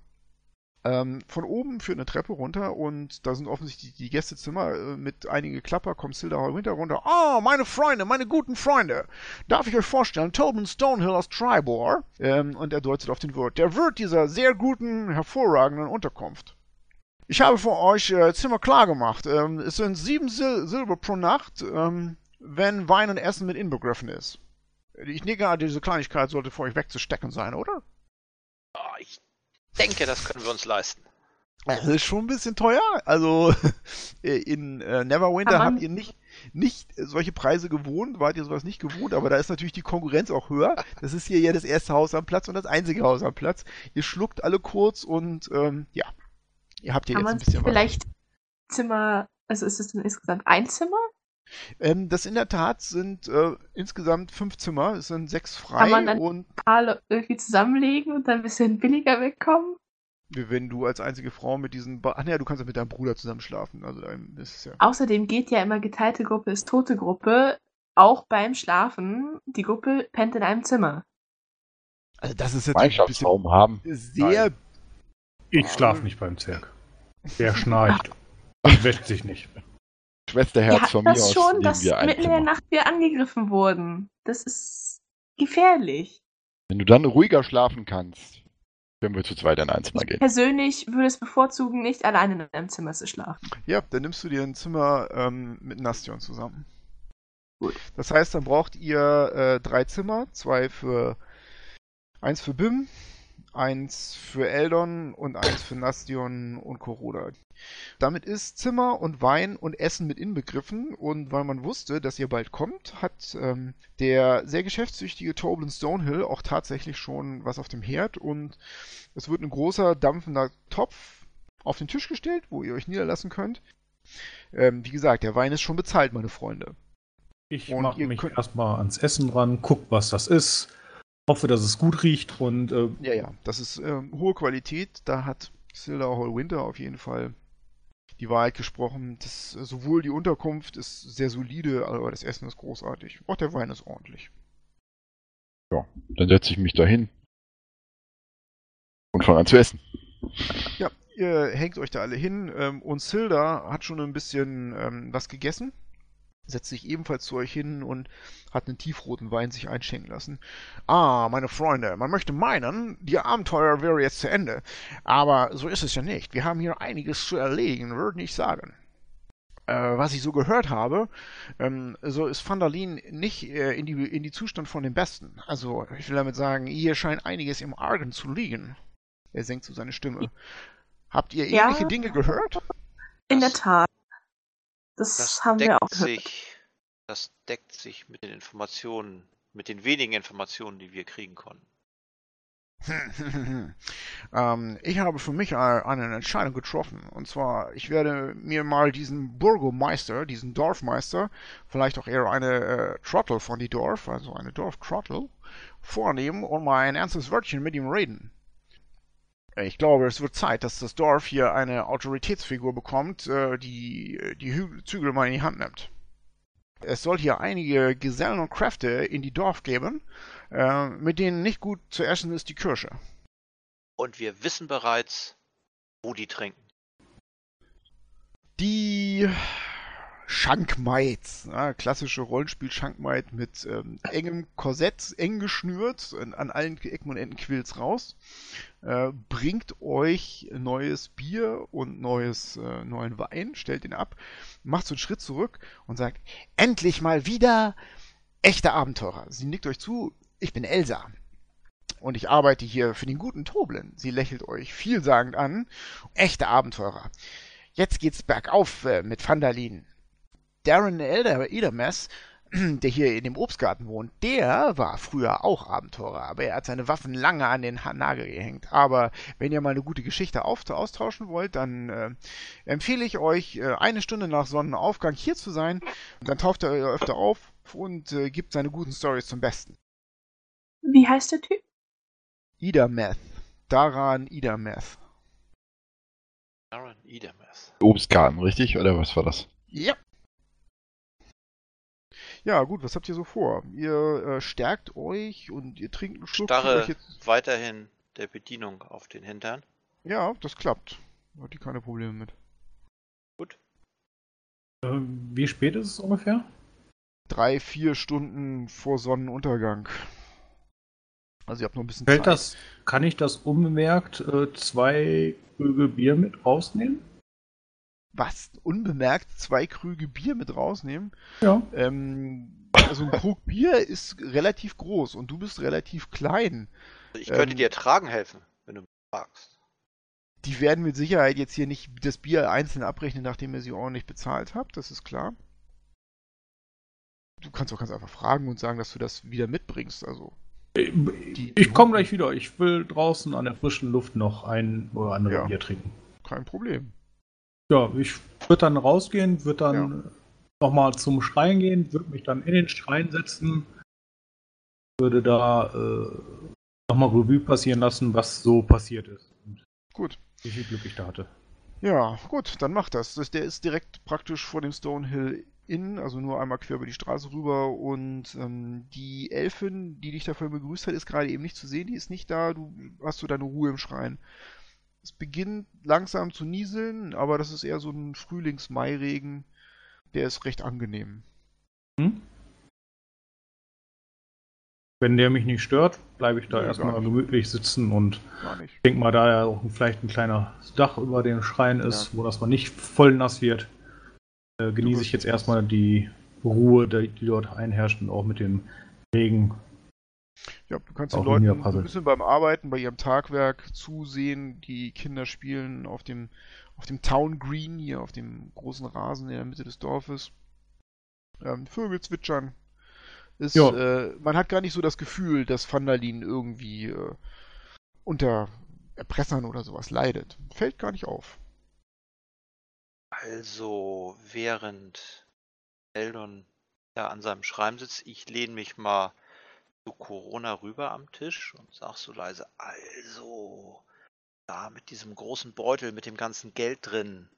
Ähm, von oben führt eine Treppe runter und da sind offensichtlich die Gästezimmer äh, mit einigen Klapper, kommt Silda Hallwinter runter. Ah, meine Freunde, meine guten Freunde. Darf ich euch vorstellen, Tobin Stonehill aus Tribor. Ähm, und er deutet auf den Wirt. Der Wirt dieser sehr guten, hervorragenden Unterkunft. Ich habe für euch äh, Zimmer klar gemacht. Ähm, es sind sieben Sil Silber pro Nacht, ähm, wenn Wein und Essen mit inbegriffen ist. Ich nicke an, diese Kleinigkeit sollte für euch wegzustecken sein, oder? Ah, ich denke, das können wir uns leisten. Das ist schon ein bisschen teuer. Also [laughs] in äh, Neverwinter habt ihr nicht, nicht solche Preise gewohnt, wart ihr sowas nicht gewohnt, aber da ist natürlich die Konkurrenz auch höher. Das ist hier ja das erste Haus am Platz und das einzige Haus am Platz. Ihr schluckt alle kurz und ähm, ja, ihr habt hier Kann jetzt ein bisschen was. vielleicht Zimmer, also ist es denn insgesamt ein Zimmer? Ähm, das in der Tat sind äh, insgesamt fünf Zimmer, es sind sechs frei Kann man dann- und Alle irgendwie zusammenlegen und dann ein bisschen billiger wegkommen? wenn du als einzige Frau mit diesen, Ba- ach ja, du kannst ja mit deinem Bruder zusammen schlafen, also das ist ja. Außerdem geht ja immer geteilte Gruppe ist tote Gruppe. auch beim Schlafen, die Gruppe pennt in einem Zimmer. Also das ist natürlich ein bisschen haben. sehr. Ich schlafe nicht beim Zirk. Der schnarcht [laughs] und wäscht sich nicht. Schwesterherz ja, von mir das aus schon, dass wir ein mitten in der. Nacht wir angegriffen wurden. Das ist gefährlich. Wenn du dann ruhiger schlafen kannst, können wir zu zweit in ein Zimmer Ich gehen. persönlich würde es bevorzugen, nicht alleine in einem Zimmer zu schlafen. Ja, dann nimmst du dir ein Zimmer ähm, mit Nastion zusammen. Gut. Das heißt, dann braucht ihr äh, drei Zimmer, zwei für eins für Bim, eins für Eldon und eins für Nastion und Koroda. Damit ist Zimmer und Wein und Essen mit inbegriffen und weil man wusste, dass ihr bald kommt, hat ähm, der sehr geschäftstüchtige Toblin Stonehill auch tatsächlich schon was auf dem Herd und es wird ein großer dampfender Topf auf den Tisch gestellt, wo ihr euch niederlassen könnt. Ähm, wie gesagt, der Wein ist schon bezahlt, meine Freunde. Ich mache mich könnt- erstmal ans Essen ran, guck, was das ist, hoffe, dass es gut riecht und äh, Ja, ja, das ist ähm, hohe Qualität. Da hat Silda Hall Winter auf jeden Fall die Wahrheit gesprochen. Das, äh, sowohl die Unterkunft ist sehr solide, aber das Essen ist großartig. Auch der Wein ist ordentlich. Dann setze ich mich dahin und fange an zu essen. Ja, ihr hängt euch da alle hin ähm, und Silda hat schon ein bisschen ähm, was gegessen. Setzt sich ebenfalls zu euch hin und hat einen tiefroten Wein sich einschenken lassen. Ah, meine Freunde, man möchte meinen, die Abenteuer wäre jetzt zu Ende. Aber so ist es ja nicht. Wir haben hier einiges zu erledigen, würde ich sagen. Äh, was ich so gehört habe, ähm, so ist Vandalin nicht äh, in, die, in die Zustand von den Besten. Also, ich will damit sagen, hier scheint einiges im Argen zu liegen. Er senkt so seine Stimme. Habt ihr Ja. ähnliche Dinge gehört? In der Das- Tat. Das, Das haben wir auch sich, das deckt sich mit den Informationen, mit den wenigen Informationen, die wir kriegen konnten. [laughs] ähm, ich habe für mich eine eine Entscheidung getroffen. Und zwar, ich werde mir mal diesen Burgomeister, diesen Dorfmeister, vielleicht auch eher eine äh, Trottel von die Dorf, also eine Dorftrottel, vornehmen und mal ein ernstes Wörtchen mit ihm reden. Ich glaube, es wird Zeit, dass das Dorf hier eine Autoritätsfigur bekommt, äh, die die Hü Zügel mal in die Hand nimmt. Es soll hier einige Gesellen und Kräfte in die Dorf geben, äh, mit denen nicht gut zu essen ist die Kirsche. Und wir wissen bereits, wo die trinken. Die Schankmaid, ja, klassische Rollenspiel-Schankmaid mit ähm, engem Korsett, eng geschnürt, an, allen Ecken und Enden quillt's raus, äh, bringt euch neues Bier und neues, äh, neuen Wein, stellt ihn ab, macht so einen Schritt zurück und sagt, endlich mal wieder echte Abenteurer. Sie nickt euch zu, ich bin Elsa. Und ich arbeite hier für den guten Toblin. Sie lächelt euch vielsagend an. Echte Abenteurer. Jetzt geht's bergauf äh, mit Vandalin. Darren Elder Edermess, [clears throat] der hier in dem Obstgarten wohnt, der war früher auch Abenteurer, aber er hat seine Waffen lange an den Nagel gehängt. Aber wenn ihr mal eine gute Geschichte auf austauschen wollt, dann äh, empfehle ich euch, äh, eine Stunde nach Sonnenaufgang hier zu sein. Dann taucht er öfter auf und äh, gibt seine guten Stories zum Besten. Wie heißt der Typ? Idameth. Daran Idameth. Aaron Edermeth. Obstgarten, richtig? Oder was war das? Ja. Ja, gut, was habt ihr so vor? Ihr äh, stärkt euch und ihr trinkt einen Schluck. Starre jetzt... weiterhin der Bedienung auf den Hintern. Ja, das klappt. Hat die keine Probleme mit. äh, wie spät ist es ungefähr? Drei, vier Stunden vor Sonnenuntergang. Also ihr habt noch ein bisschen Fällt Zeit. das, kann ich das unbemerkt äh, zwei Krüge Bier mit rausnehmen? Was? Unbemerkt zwei Krüge Bier mit rausnehmen? Ja. Ähm, also ein Krug Bier ist relativ groß und du bist relativ klein. Ich könnte Ähm, dir tragen helfen, wenn du mich fragst. Die werden mit Sicherheit jetzt hier nicht das Bier einzeln abrechnen, nachdem ihr sie ordentlich bezahlt habt, das ist klar. Du kannst auch ganz einfach fragen und sagen, dass du das wieder mitbringst. Also, Die- Ich komme gleich wieder. Ich will draußen an der frischen Luft noch ein oder andere Ja. Bier trinken. kein Problem. Ja, ich würde dann rausgehen, würde dann nochmal zum Schrein gehen, würde mich dann in den Schrein setzen, würde da äh, nochmal Revue passieren lassen, was so passiert ist und Gut. wie viel Glück ich da hatte. Ja, gut, dann mach das. Der ist direkt praktisch vor dem Stonehill innen, also nur einmal quer über die Straße rüber und ähm, die Elfin, die dich dafür begrüßt hat, ist gerade eben nicht zu sehen, die ist nicht da, du hast so deine Ruhe im Schrein. Es beginnt langsam zu nieseln, aber das ist eher so ein Frühlings-Mai-Regen, der ist recht angenehm. Hm? Wenn der mich nicht stört, bleibe ich da Nee, erstmal gemütlich sitzen und denke mal, da ja auch vielleicht ein kleiner Dach über den Schrein ist, Ja. wo das mal nicht voll nass wird, äh, genieße ich jetzt erstmal die Ruhe, die, die dort einherrscht und auch mit dem Regen. Ja, du kannst Auch den Leuten ein bisschen beim Arbeiten, bei ihrem Tagwerk zusehen. Die Kinder spielen auf dem, auf dem Town Green, hier auf dem großen Rasen in der Mitte des Dorfes. Ähm, Vögel zwitschern. Ist, äh, man hat gar nicht so das Gefühl, dass Vandalin irgendwie äh, unter Erpressern oder sowas leidet. Fällt gar nicht auf. Also, während Eldon da an seinem Schrein sitzt, ich lehne mich mal zu Corona rüber am Tisch und sag so leise, also, da mit diesem großen Beutel mit dem ganzen Geld drin,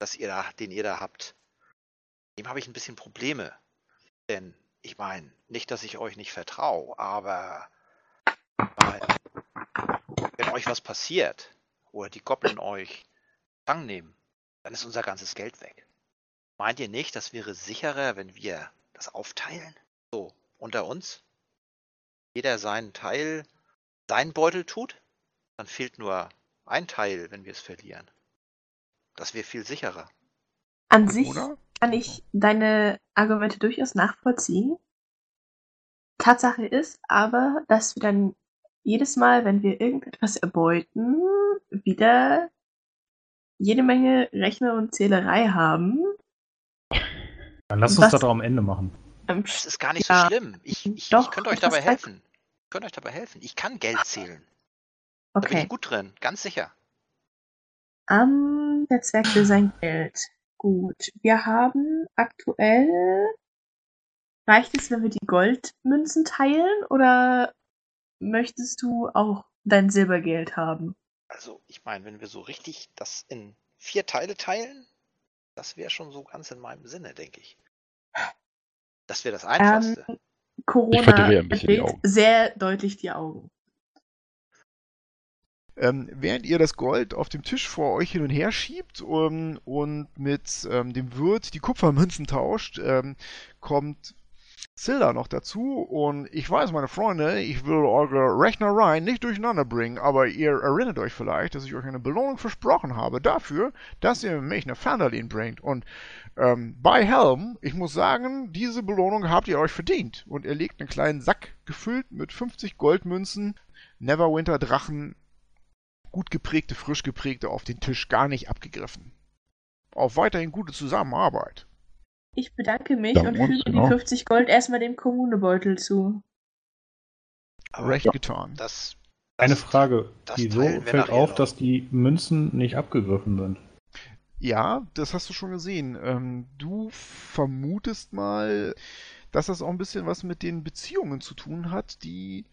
das ihr da, den ihr da habt, dem habe ich ein bisschen Probleme. Denn, ich meine, nicht, dass ich euch nicht vertraue, aber weil, wenn euch was passiert oder die Goblin euch gefangen nehmen, dann ist unser ganzes Geld weg. Meint ihr nicht, das wäre sicherer, wenn wir das aufteilen? So, unter uns? Jeder seinen Teil, seinen Beutel tut? Dann fehlt nur ein Teil, wenn wir es verlieren. Das wäre viel sicherer. An sich Oder? kann ich deine Argumente durchaus nachvollziehen. Tatsache ist aber, dass wir dann jedes Mal, wenn wir irgendetwas erbeuten, wieder jede Menge Rechner und Zählerei haben. Dann lass uns das doch am Ende machen. Das ist gar nicht Ja. so schlimm. Ich, ich, Doch, ich könnte euch dabei helfen. Ich könnte euch dabei helfen. Ich kann Geld zählen. Da bin Okay. ich gut drin, ganz sicher. Ähm, der Zwerg will sein Geld. Gut. Wir haben aktuell. Reicht es, wenn wir die Goldmünzen teilen oder möchtest du auch dein Silbergeld haben? Also, ich meine, wenn wir so richtig das in vier Teile teilen, das wäre schon so ganz in meinem Sinne, denke ich. Das wäre das Einfachste. Ähm, Corona verdrehe ein bisschen die verdreht Augen. sehr deutlich die Augen. Ähm, während ihr das Gold auf dem Tisch vor euch hin und her schiebt um, und mit ähm, dem Wirt die Kupfermünzen tauscht, ähm, kommt Zilda noch dazu und ich weiß, meine Freunde, ich will eure Rechnereien nicht durcheinander bringen, aber ihr erinnert euch vielleicht, dass ich euch eine Belohnung versprochen habe dafür, dass ihr mich nach Fandalin bringt und ähm, bei Helm, ich muss sagen, diese Belohnung habt ihr euch verdient und er legt einen kleinen Sack gefüllt mit 50 Goldmünzen, Neverwinter Drachen gut geprägte, frisch geprägte auf den Tisch gar nicht abgegriffen. Auf weiterhin gute Zusammenarbeit. Ich bedanke mich Dank und füge die ja. 50 Gold erstmal dem Kommunebeutel zu. Aber Recht getan. das, Eine das- Frage. das Wieso fällt auf, noch. dass die Münzen nicht abgegriffen sind? Ja, das hast du schon gesehen. Ähm, du vermutest mal, dass das auch ein bisschen was mit den Beziehungen zu tun hat, die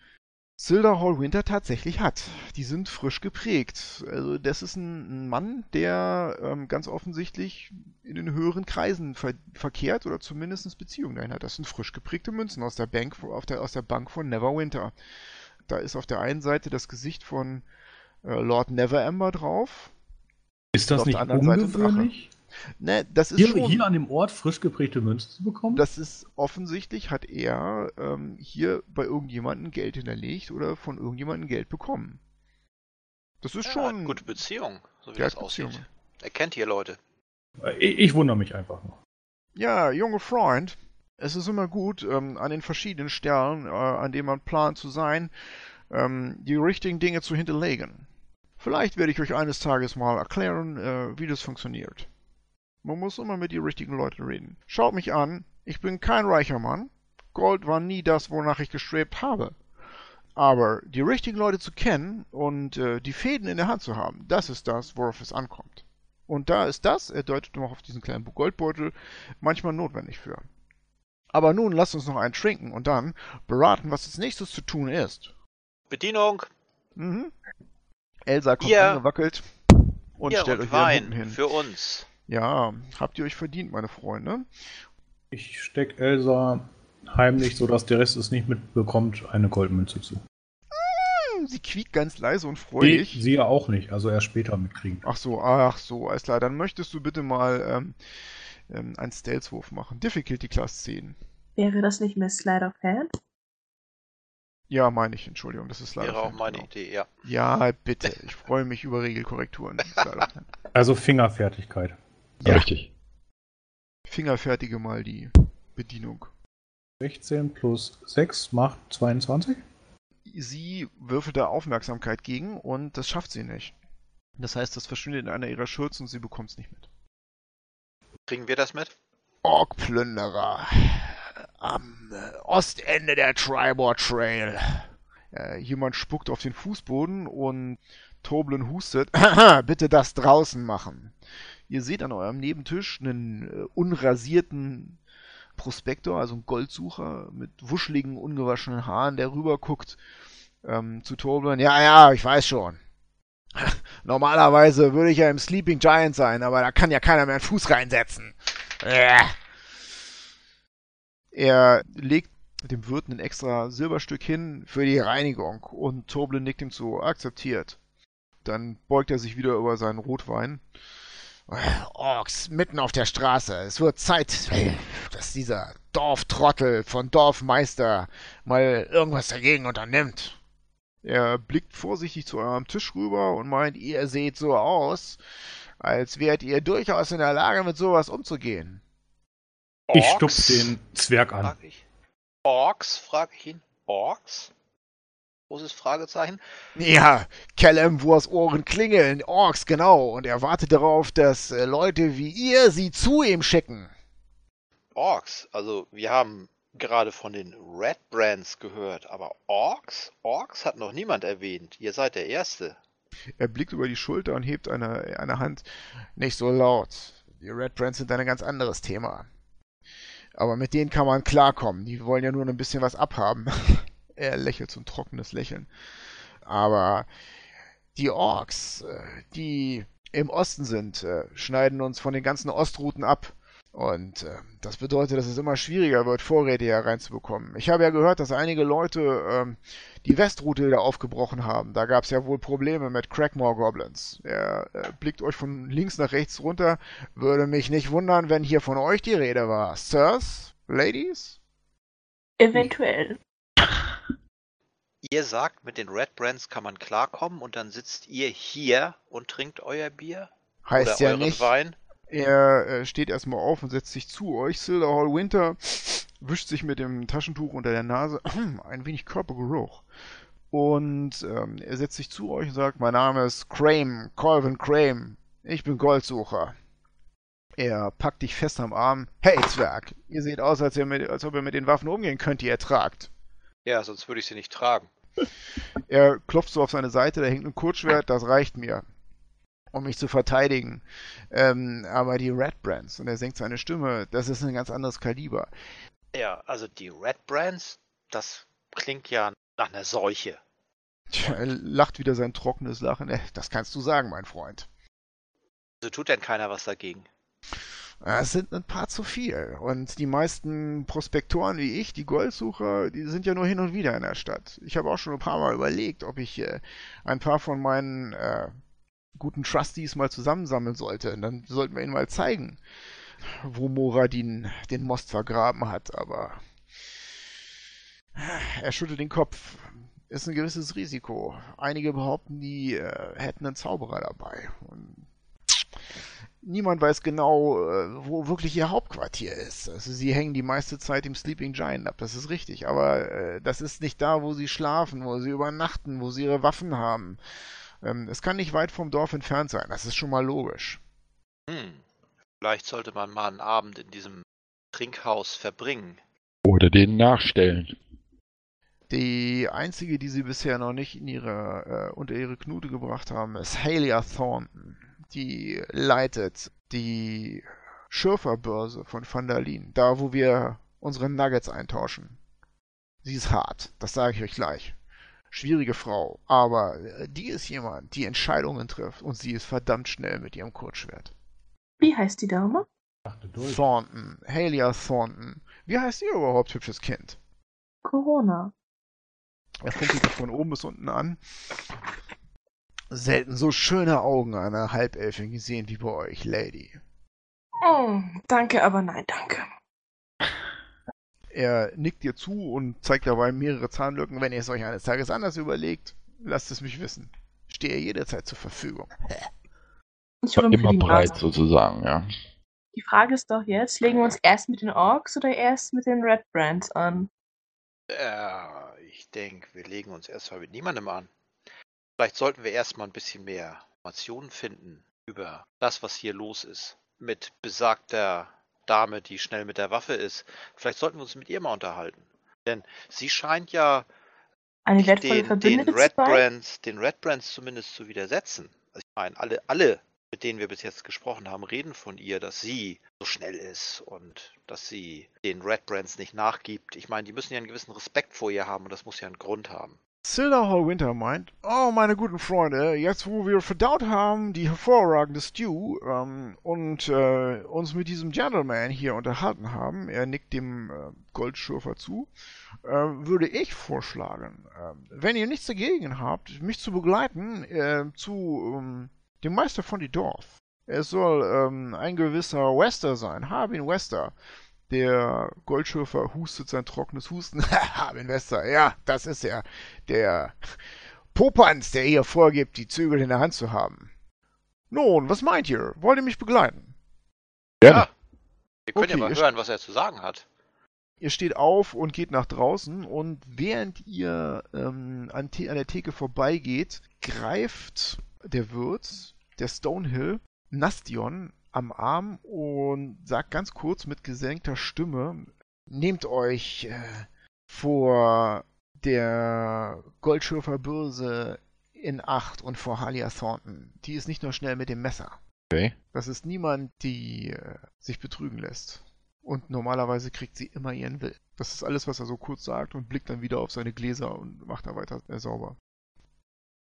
Silda Hall Winter tatsächlich hat. Die sind frisch geprägt. Also das ist ein, Mann, der ähm, ganz offensichtlich in den höheren Kreisen ver verkehrt oder zumindest Beziehungen dahin hat. Das sind frisch geprägte Münzen aus der Bank, der, aus der Bank von Neverwinter. Da ist auf der einen Seite das Gesicht von äh, Lord Neverember drauf. Ist das nicht ungewöhnlich? Ne, das ist Hier, schon. hier an dem Ort frisch geprägte Münzen zu bekommen? Das ist offensichtlich, hat er ähm, hier bei irgendjemandem Geld hinterlegt oder von irgendjemandem Geld bekommen. Das ist ja, schon. hat gute Beziehung, so wie das aussieht. Er kennt hier Leute. ich, ich wundere mich einfach nur. Ja, junge Freund, es ist immer gut, ähm, an den verschiedenen Stellen, äh, an denen man plant zu sein, ähm, die richtigen Dinge zu hinterlegen. Vielleicht werde ich euch eines Tages mal erklären, äh, wie das funktioniert. Man muss immer mit die richtigen Leuten reden. Schaut mich an, ich bin kein reicher Mann. Gold war nie das, wonach ich gestrebt habe. Aber die richtigen Leute zu kennen und äh, die Fäden in der Hand zu haben, das ist das, worauf es ankommt. Und da ist das, er deutet noch auf diesen kleinen Goldbeutel, manchmal notwendig für. Aber nun lasst uns noch einen trinken und dann beraten, was als nächstes zu tun ist. Bedienung, Mhm. Elsa kommt Bier. angewackelt und Bier stellt und euch wieder Wein Hunden hin. für uns. Ja, habt ihr euch verdient, meine Freunde. Ich steck Elsa heimlich, sodass der Rest es nicht mitbekommt, eine Goldmünze zu. Hm, Sie quiekt ganz leise und freudig. sie ja auch nicht, also erst später mitkriegen. Ach so, ach so, alles klar. Dann möchtest du bitte mal ähm, ähm, einen Stealth-Wurf machen. Difficulty Class 10. Wäre das nicht mehr Slide of Hand? Ja, meine ich, Entschuldigung, das ist leider. Wäre auch meine genau. Idee, ja. Ja, bitte. Ich freue mich über Regelkorrekturen. Also Fingerfertigkeit. Ja. Richtig. Fingerfertige mal die Bedienung. 16 plus 6 macht 22. Sie würfelt da Aufmerksamkeit gegen und das schafft sie nicht. Das heißt, das verschwindet in einer ihrer Schürze und sie bekommt es nicht mit. Kriegen wir das mit? Orkplünderer am äh, Ostende der Tribor Trail. Äh, jemand spuckt auf den Fußboden und Toblin hustet. [clears throat] Bitte das draußen machen. Ihr seht an eurem Nebentisch einen äh, unrasierten Prospektor, also einen Goldsucher mit wuscheligen, ungewaschenen Haaren, der rüber guckt ähm, zu Toblin. Ja, ja, ich weiß schon. [laughs] Normalerweise würde ich ja im Sleeping Giant sein, aber da kann ja keiner mehr einen Fuß reinsetzen. Äh. Er legt dem Wirt ein extra Silberstück hin für die Reinigung und Toblin nickt ihm zu, akzeptiert. Dann beugt er sich wieder über seinen Rotwein. Orks, mitten auf der Straße. Es wird Zeit, dass dieser Dorftrottel von Dorfmeister mal irgendwas dagegen unternimmt. Er blickt vorsichtig zu eurem Tisch rüber und meint, ihr seht so aus, als wärt ihr durchaus in der Lage, mit sowas umzugehen. Ich Orks? stupf den Zwerg an. Frag ich. Orks, frage ich ihn. Orks? Großes Fragezeichen. Ja, Callum Wurs Ohren klingeln, Orks, genau, und er wartet darauf, dass äh, Leute wie ihr sie zu ihm schicken. Orks. Also, wir haben gerade von den Red Brands gehört, aber Orks? Orks hat noch niemand erwähnt. Ihr seid der Erste. Er blickt über die Schulter und hebt eine, eine Hand. Nicht so laut. Die Red Brands sind ein ganz anderes Thema. Aber mit denen kann man klarkommen. Die wollen ja nur ein bisschen was abhaben. [laughs] er lächelt so ein trockenes Lächeln. Aber die Orks, äh, die im Osten sind, äh, schneiden uns von den ganzen Ostrouten ab. Und äh, das bedeutet, dass es immer schwieriger wird, Vorräte hier reinzubekommen. Ich habe ja gehört, dass einige Leute ähm, die Westroute wieder aufgebrochen haben. Da gab es ja wohl Probleme mit Crackmore Goblins. Er äh, blickt euch von links nach rechts runter. Würde mich nicht wundern, wenn hier von euch die Rede war. Sirs? Ladies? Eventuell. Ihr sagt, mit den Red Brands kann man klarkommen und dann sitzt ihr hier und trinkt euer Bier? Heißt oder ja euren nicht. Wein? Er äh, steht erstmal auf und setzt sich zu euch. Silver Hall Winter wischt sich mit dem Taschentuch unter der Nase. [clears throat] Ein wenig Körpergeruch. Und ähm, er setzt sich zu euch und sagt, mein Name ist Crame, Colvin Crame. Ich bin Goldsucher. Er packt dich fest am Arm. Hey, Zwerg, ihr seht aus, als, mit, als ob ihr mit den Waffen umgehen könnt, die ihr tragt. Ja, sonst würde ich sie nicht tragen. Er klopft so auf seine Seite, da hängt ein Kurzschwert, das reicht mir, um mich zu verteidigen. Ähm, aber die Red Brands, und er senkt seine Stimme, das ist ein ganz anderes Kaliber. Ja, also die Red Brands, das klingt ja nach einer Seuche. Tja, er lacht wieder sein trockenes Lachen. Äh, Das kannst du sagen, mein Freund. Also tut denn keiner was dagegen? Es sind ein paar zu viel. Und die meisten Prospektoren wie ich, die Goldsucher, die sind ja nur hin und wieder in der Stadt. Ich habe auch schon ein paar Mal überlegt, ob ich äh, ein paar von meinen äh, guten Trustees mal zusammensammeln sollte. Und dann sollten wir ihnen mal zeigen, wo Moradin den Most vergraben hat. Aber er schüttelt den Kopf. Ist ein gewisses Risiko. Einige behaupten, die äh, hätten einen Zauberer dabei. Und niemand weiß genau, äh, wo wirklich ihr Hauptquartier ist. Also sie hängen die meiste Zeit im Sleeping Giant ab, das ist richtig. Aber äh, das ist nicht da, wo sie schlafen, wo sie übernachten, wo sie ihre Waffen haben. Ähm, es kann nicht weit vom Dorf entfernt sein, das ist schon mal logisch. Hm. Vielleicht sollte man mal einen Abend in diesem Trinkhaus verbringen. Oder denen nachstellen. Die einzige, die sie bisher noch nicht in ihre, äh, unter ihre Knute gebracht haben, ist Halia Thornton. Die leitet die Schürferbörse von Vandalin, da wo wir unsere Nuggets eintauschen. Sie ist hart, das sage ich euch gleich. Schwierige Frau, aber äh, die ist jemand, die Entscheidungen trifft und sie ist verdammt schnell mit ihrem Kurzschwert. Wie heißt die Dame? Thornton. Halia Thornton. Wie heißt ihr überhaupt, hübsches Kind? Corona. Er funkelt dich von oben bis unten an. Selten so schöne Augen einer Halbelfin gesehen wie bei euch, Lady. Oh, danke, aber nein, danke. Er nickt dir zu und zeigt dabei mehrere Zahnlücken. Wenn ihr es euch eines Tages anders überlegt, lasst es mich wissen. Stehe jederzeit zur Verfügung. Ich rümpel Immer Nase. sozusagen, ja. Die Frage ist doch jetzt, legen wir uns erst mit den Orks oder erst mit den Red Brands an? Äh, ich denke, wir legen uns erstmal mit niemandem an. Vielleicht sollten wir erstmal ein bisschen mehr Informationen finden über das, was hier los ist. Mit besagter Dame, die schnell mit der Waffe ist. Vielleicht sollten wir uns mit ihr mal unterhalten. Denn sie scheint ja Eine wertvolle den, den Red? Brands, den Red Brands zumindest zu widersetzen. Also ich meine, alle, alle, mit denen wir bis jetzt gesprochen haben, reden von ihr, dass sie so schnell ist und dass sie den Red Brands nicht nachgibt. Ich meine, die müssen ja einen gewissen Respekt vor ihr haben und das muss ja einen Grund haben. Silda Hall Winter meint, oh meine guten Freunde, jetzt wo wir verdaut haben, die hervorragende Stew, ähm, und äh, uns mit diesem Gentleman hier unterhalten haben, er nickt dem äh, Goldschürfer zu, äh, würde ich vorschlagen, äh, wenn ihr nichts dagegen habt, mich zu begleiten äh, zu ähm, dem Meister von die Dorf. Es soll ähm, ein gewisser Wester sein, Harbin Wester. Der Goldschürfer hustet sein trockenes Husten. [laughs] Harbin Wester, ja, das ist er. Der Popanz, der hier vorgibt, die Zügel in der Hand zu haben. Nun, was meint ihr? Wollt ihr mich begleiten? Gerne. Ja. Wir können Okay, ja mal ihr- hören, was er zu sagen hat. Ihr steht auf und geht nach draußen und während ihr ähm, an, an der Theke vorbeigeht, greift der Wirt, der Stonehill, Nastion am Arm und sagt ganz kurz mit gesenkter Stimme, nehmt euch äh, vor der Goldschürfer Börse in Acht und vor Halia Thornton. Die ist nicht nur schnell mit dem Messer. Okay. Das ist niemand, die äh, sich betrügen lässt. Und normalerweise kriegt sie immer ihren Willen. Das ist alles, was er so kurz sagt und blickt dann wieder auf seine Gläser und macht da weiter äh, sauber.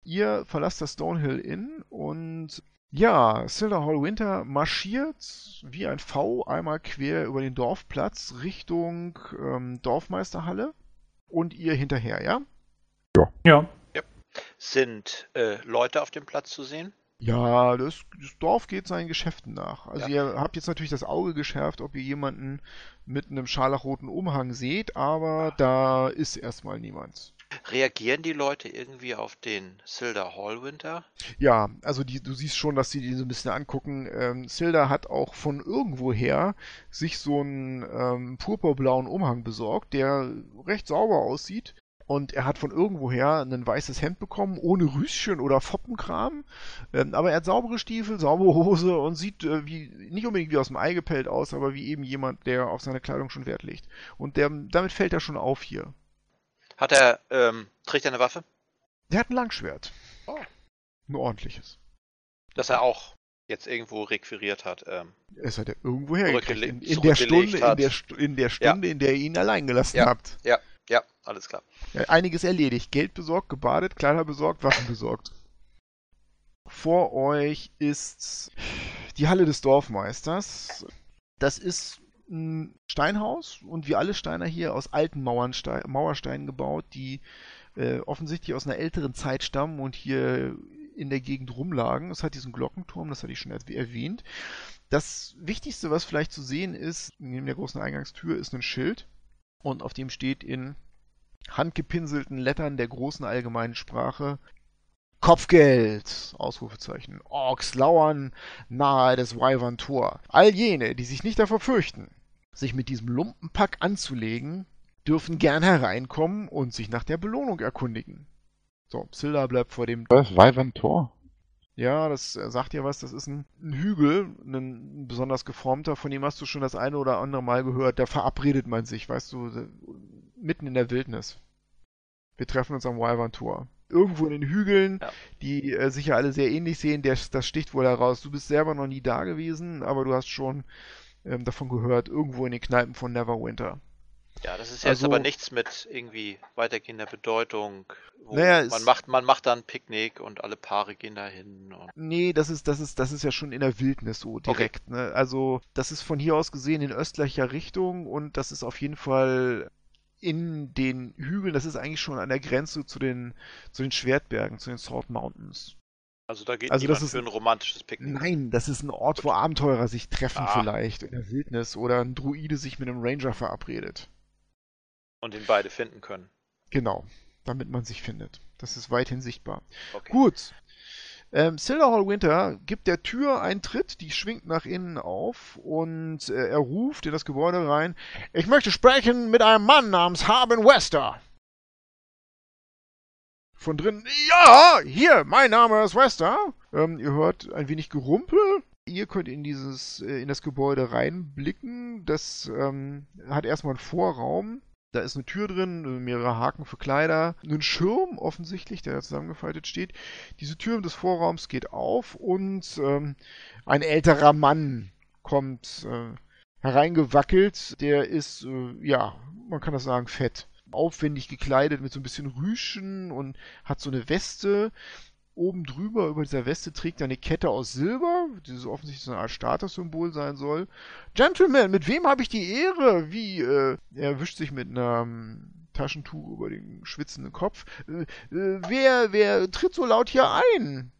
Ihr verlasst das Stonehill Inn und ja, Silver Hall Winter marschiert wie ein V einmal quer über den Dorfplatz Richtung ähm, Dorfmeisterhalle und ihr hinterher, ja? Ja, Sind äh, Leute auf dem Platz zu sehen? Ja, das, das Dorf geht seinen Geschäften nach. Also Ja. ihr habt jetzt natürlich das Auge geschärft, ob ihr jemanden mit einem scharlachroten Umhang seht, aber da ist erstmal niemand. Reagieren die Leute irgendwie auf den Silda Hallwinter? Ja, also die, du siehst schon, dass sie die so ein bisschen angucken. Ähm, Silda hat auch von irgendwoher sich so einen ähm, purpurblauen Umhang besorgt, der recht sauber aussieht. Und er hat von irgendwoher ein weißes Hemd bekommen, ohne Rüschen oder Foppenkram. Ähm, aber er hat saubere Stiefel, saubere Hose und sieht äh, wie, nicht unbedingt wie aus dem Ei gepellt aus, aber wie eben jemand, der auf seine Kleidung schon Wert legt. Und der, damit fällt er schon auf hier. Hat er, ähm, trägt er eine Waffe? Der hat ein Langschwert. Oh. Ein ordentliches. Dass er auch jetzt irgendwo requiriert hat. Ähm, Es hat er irgendwo hergekriegt. In, in, der Stunde, in, der, in der Stunde, in der ihr ihn allein gelassen Ja. habt. ja, alles klar. Ja, einiges erledigt. Geld besorgt, gebadet, Kleider besorgt, Waffen besorgt. Vor euch ist die Halle des Dorfmeisters. Das ist ein Steinhaus und wie alle Steiner hier aus alten Mauernste Mauersteinen gebaut, die äh, offensichtlich aus einer älteren Zeit stammen und hier in der Gegend rumlagen. Es hat diesen Glockenturm, das hatte ich schon erw- erwähnt. Das Wichtigste, was vielleicht zu sehen ist, neben der großen Eingangstür, ist ein Schild und auf dem steht in handgepinselten Lettern der großen allgemeinen Sprache Kopfgeld! Ausrufezeichen. Orks lauern nahe des Wyvern Tor. All jene, die sich nicht davor fürchten, sich mit diesem Lumpenpack anzulegen, dürfen gern hereinkommen und sich nach der Belohnung erkundigen. So, Silda bleibt vor dem Was? Wyvern Tor? ja, das sagt dir was. Das ist ein, ein Hügel, ein, besonders geformter. Von dem hast du schon das eine oder andere Mal gehört. Da verabredet man sich, weißt du, mitten in der Wildnis. Wir treffen uns am Wyvern Tor. Irgendwo in den Hügeln, Ja. die äh, sich ja alle sehr ähnlich sehen. Der, das sticht wohl heraus. Du bist selber noch nie da gewesen, aber du hast schon ähm, davon gehört. Irgendwo in den Kneipen von Neverwinter. Ja, das ist jetzt Also- aber nichts mit irgendwie weitergehender Bedeutung. Naja, man, macht, man macht dann Picknick und alle Paare gehen da hin. Und Nee, das ist, das ist, das ist ja schon in der Wildnis so direkt. Ne? Also, das ist von hier aus gesehen in östlicher Richtung und das ist auf jeden Fall in den Hügeln, das ist eigentlich schon an der Grenze zu den, zu den Schwertbergen, zu den Salt Mountains. also da geht Also das niemand ist- für ein romantisches Picknick. Nein, das ist ein Ort, wo Abenteurer sich treffen Ah. vielleicht in der Wildnis oder ein Druide sich mit einem Ranger verabredet. Und ihn beide finden können. Genau, damit man sich findet. Das ist weithin sichtbar. Okay. Gut. Ähm, Silverhall Winter gibt der Tür einen Tritt, die schwingt nach innen auf und äh, er ruft in das Gebäude rein: Ich möchte sprechen mit einem Mann namens Harbin Wester. Von drinnen: Ja, hier, mein Name ist Wester. Ähm, ihr hört ein wenig Gerumpel. Ihr könnt in dieses, äh, in das Gebäude reinblicken. Das ähm, hat erstmal einen Vorraum. Da ist eine Tür drin, mehrere Haken für Kleider, ein Schirm offensichtlich, der da zusammengefaltet steht. Diese Tür des Vorraums geht auf und ähm, ein älterer Mann kommt äh, hereingewackelt. Der ist, äh, ja, man kann das sagen, fett. Aufwendig gekleidet mit so ein bisschen Rüschen und hat so eine Weste. Oben drüber, über dieser Weste, trägt er eine Kette aus Silber, die offensichtlich so eine Art Statussymbol sein soll. Gentlemen, mit wem habe ich die Ehre? Wie, äh, er wischt sich mit einem Taschentuch über den schwitzenden Kopf. Äh, äh, wer, wer tritt so laut hier ein?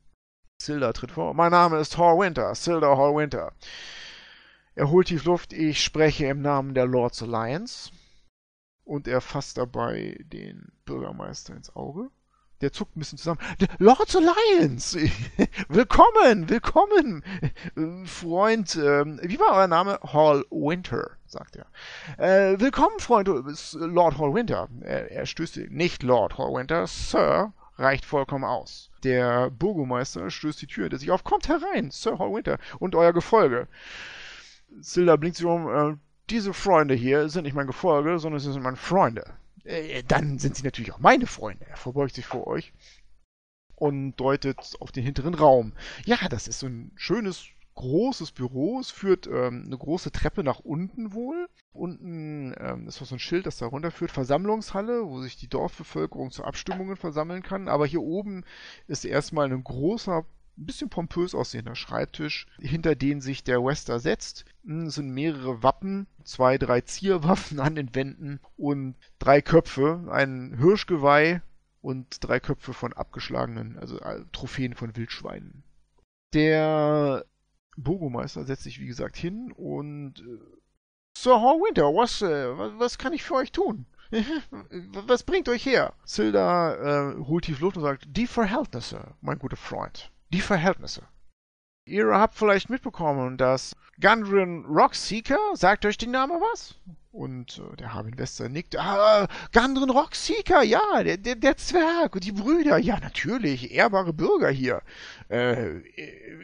Silda tritt vor. Mein Name ist Hall Winter, Silda Hall Winter. Er holt tief Luft. Ich spreche im Namen der Lords Alliance. Und er fasst dabei den Bürgermeister ins Auge. Der zuckt ein bisschen zusammen. "The Lords Alliance! [laughs] willkommen, willkommen! Äh, Freund, ähm, wie war euer Name? Hall Winter, sagt er. Äh, willkommen, Freund, Lord Hall Winter. Er, er stößt. Nicht Lord Hall Winter, Sir, reicht vollkommen aus. Der Bürgermeister stößt die Tür hinter sich auf. Kommt herein, Sir Hall Winter und euer Gefolge. Silda blinkt sich um. Äh, diese Freunde hier sind nicht mein Gefolge, sondern sie sind meine Freunde. Äh, dann sind sie natürlich auch meine Freunde. Er verbeugt sich vor euch und deutet auf den hinteren Raum. Ja, das ist so ein schönes, großes Büro. Es führt ähm, eine große Treppe nach unten wohl. Unten ähm, ist noch so ein Schild, das da runterführt. Versammlungshalle, wo sich die Dorfbevölkerung zu Abstimmungen versammeln kann. Aber hier oben ist erstmal ein großer ein bisschen pompös aussehender Schreibtisch, hinter den sich der Wester setzt. Hm, sind mehrere Wappen, zwei, drei Zierwaffen [laughs] an den Wänden und drei Köpfe, ein Hirschgeweih und drei Köpfe von abgeschlagenen, also äh, Trophäen von Wildschweinen. Der Burgomeister setzt sich, wie gesagt, hin und äh, Sir Hall Winter, was, äh, was, kann ich für euch tun? [laughs] was bringt euch her? Silda äh, holt tief Luft und sagt, die Verhältnisse, mein guter Freund. Die Verhältnisse. Ihr habt vielleicht mitbekommen, dass Gundren Rockseeker, sagt euch die Name was? Und äh, der Harbin Wester nickt. Ah, Gundren Rockseeker, ja, der, der, der Zwerg und die Brüder, ja, natürlich, ehrbare Bürger hier. Äh,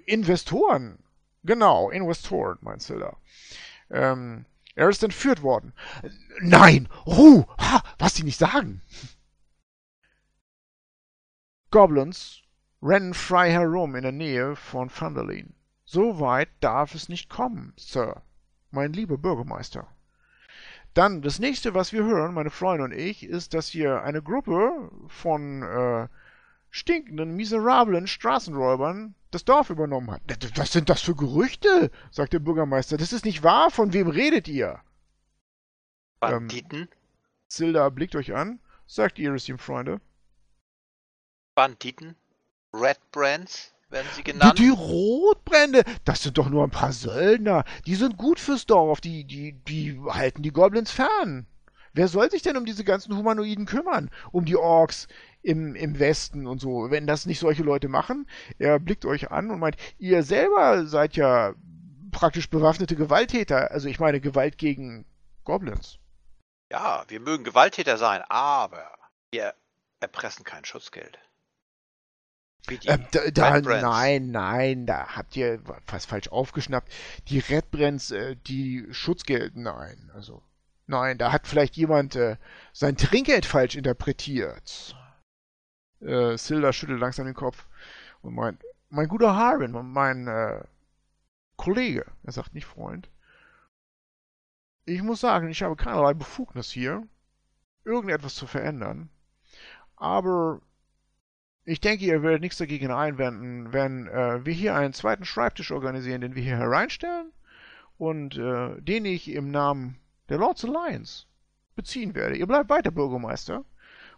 Investoren. Genau, Investoren, meint Silda. Ähm, er ist entführt worden. Nein! Oh! Ha, was die nicht sagen! Goblins rennen frei herum in der Nähe von Thunderlin. So weit darf es nicht kommen, Sir, mein lieber Bürgermeister. Dann, das nächste, was wir hören, meine Freunde und ich, ist, dass hier eine Gruppe von äh, stinkenden, miserablen Straßenräubern das Dorf übernommen hat. Was sind das für Gerüchte? sagt der Bürgermeister. Das ist nicht wahr. Von wem redet ihr? Banditen? Silda blickt euch an, sagt Iris ihm Freunde. Banditen? Red Brands werden sie Die, genannt? die Rotbrände, das sind doch nur ein paar Söldner. Die sind gut fürs Dorf. Die, die, die halten die Goblins fern. Wer soll sich denn um diese ganzen Humanoiden kümmern? Um die Orks im, im Westen und so. Wenn das nicht solche Leute machen, er blickt euch an und meint, ihr selber seid ja praktisch bewaffnete Gewalttäter. Also ich meine Gewalt gegen Goblins. Ja, wir mögen Gewalttäter sein, aber wir erpressen kein Schutzgeld. Ähm, da, da, nein, nein, da habt ihr was falsch aufgeschnappt. Die Red Brands, äh, die Schutzgeld, nein, also, nein, da hat vielleicht jemand äh, sein Trinkgeld falsch interpretiert. Äh, Silda schüttelt langsam den Kopf und meint, mein guter Harbin, mein äh, Kollege, er sagt nicht Freund, Ich muss sagen, ich habe keinerlei Befugnis hier, irgendetwas zu verändern. Aber ich denke, ihr werdet nichts dagegen einwenden, wenn äh, wir hier einen zweiten Schreibtisch organisieren, den wir hier hereinstellen und äh, den ich im Namen der Lords Alliance beziehen werde. Ihr bleibt weiter Bürgermeister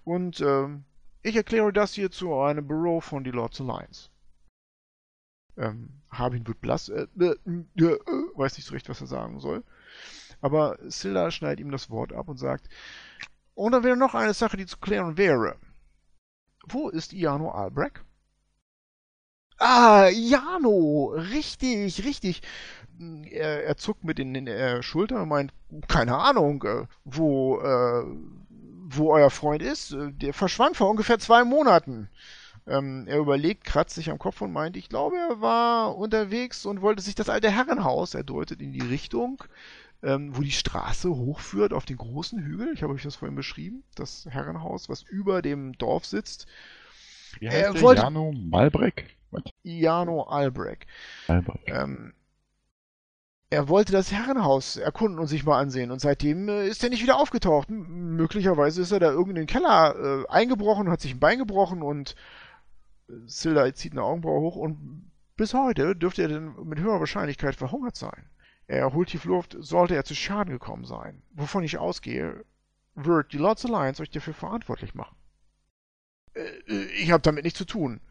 und äh, ich erkläre das hier zu einem Büro von die Lords Alliance. Ähm, Harbin wird blass, äh, äh, äh, weiß nicht so recht, was er sagen soll. Aber Silla schneidet ihm das Wort ab und sagt, und dann wäre noch eine Sache, die zu klären wäre. Wo ist Iano Albrecht? Ah, Jano, richtig, richtig. Er, er zuckt mit den äh, Schultern und meint, keine Ahnung, äh, wo, äh, wo euer Freund ist. Der verschwand vor ungefähr zwei Monaten. Ähm, er überlegt, kratzt sich am Kopf und meint, ich glaube, er war unterwegs und wollte sich das alte Herrenhaus, er deutet in die Richtung, ähm, wo die Straße hochführt auf den großen Hügel. Ich habe euch das vorhin beschrieben, das Herrenhaus, was über dem Dorf sitzt. Wie heißt Er der? wollte- Jano Malbrek? Was? Iano Albrecht. Ähm, er wollte das Herrenhaus erkunden und sich mal ansehen und seitdem äh, ist er nicht wieder aufgetaucht. M möglicherweise ist er da irgendein Keller äh, eingebrochen, hat sich ein Bein gebrochen und äh, Silda zieht eine Augenbraue hoch und bis heute dürfte er denn mit höherer Wahrscheinlichkeit verhungert sein. Er holt tief Luft, sollte er zu Schaden gekommen sein. Wovon ich ausgehe, wird die Lords Alliance euch dafür verantwortlich machen. Äh, äh, ich habe damit nichts zu tun.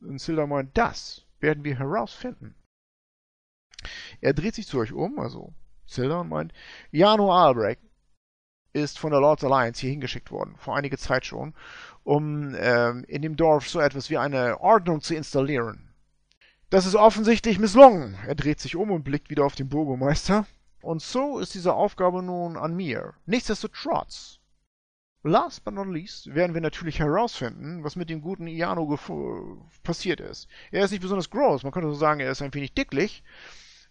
Und Silda meint, das werden wir herausfinden. Er dreht sich zu euch um, also Silda, und meint, Jano Albrecht ist von der Lords Alliance hier hingeschickt worden, vor einiger Zeit schon, um ähm, in dem Dorf so etwas wie eine Ordnung zu installieren. Das ist offensichtlich misslungen. Er dreht sich um und blickt wieder auf den Bürgermeister. Und so ist diese Aufgabe nun an mir. Nichtsdestotrotz, last but not least, werden wir natürlich herausfinden, was mit dem guten Iano passiert ist. Er ist nicht besonders groß, man könnte so sagen, er ist ein wenig dicklich,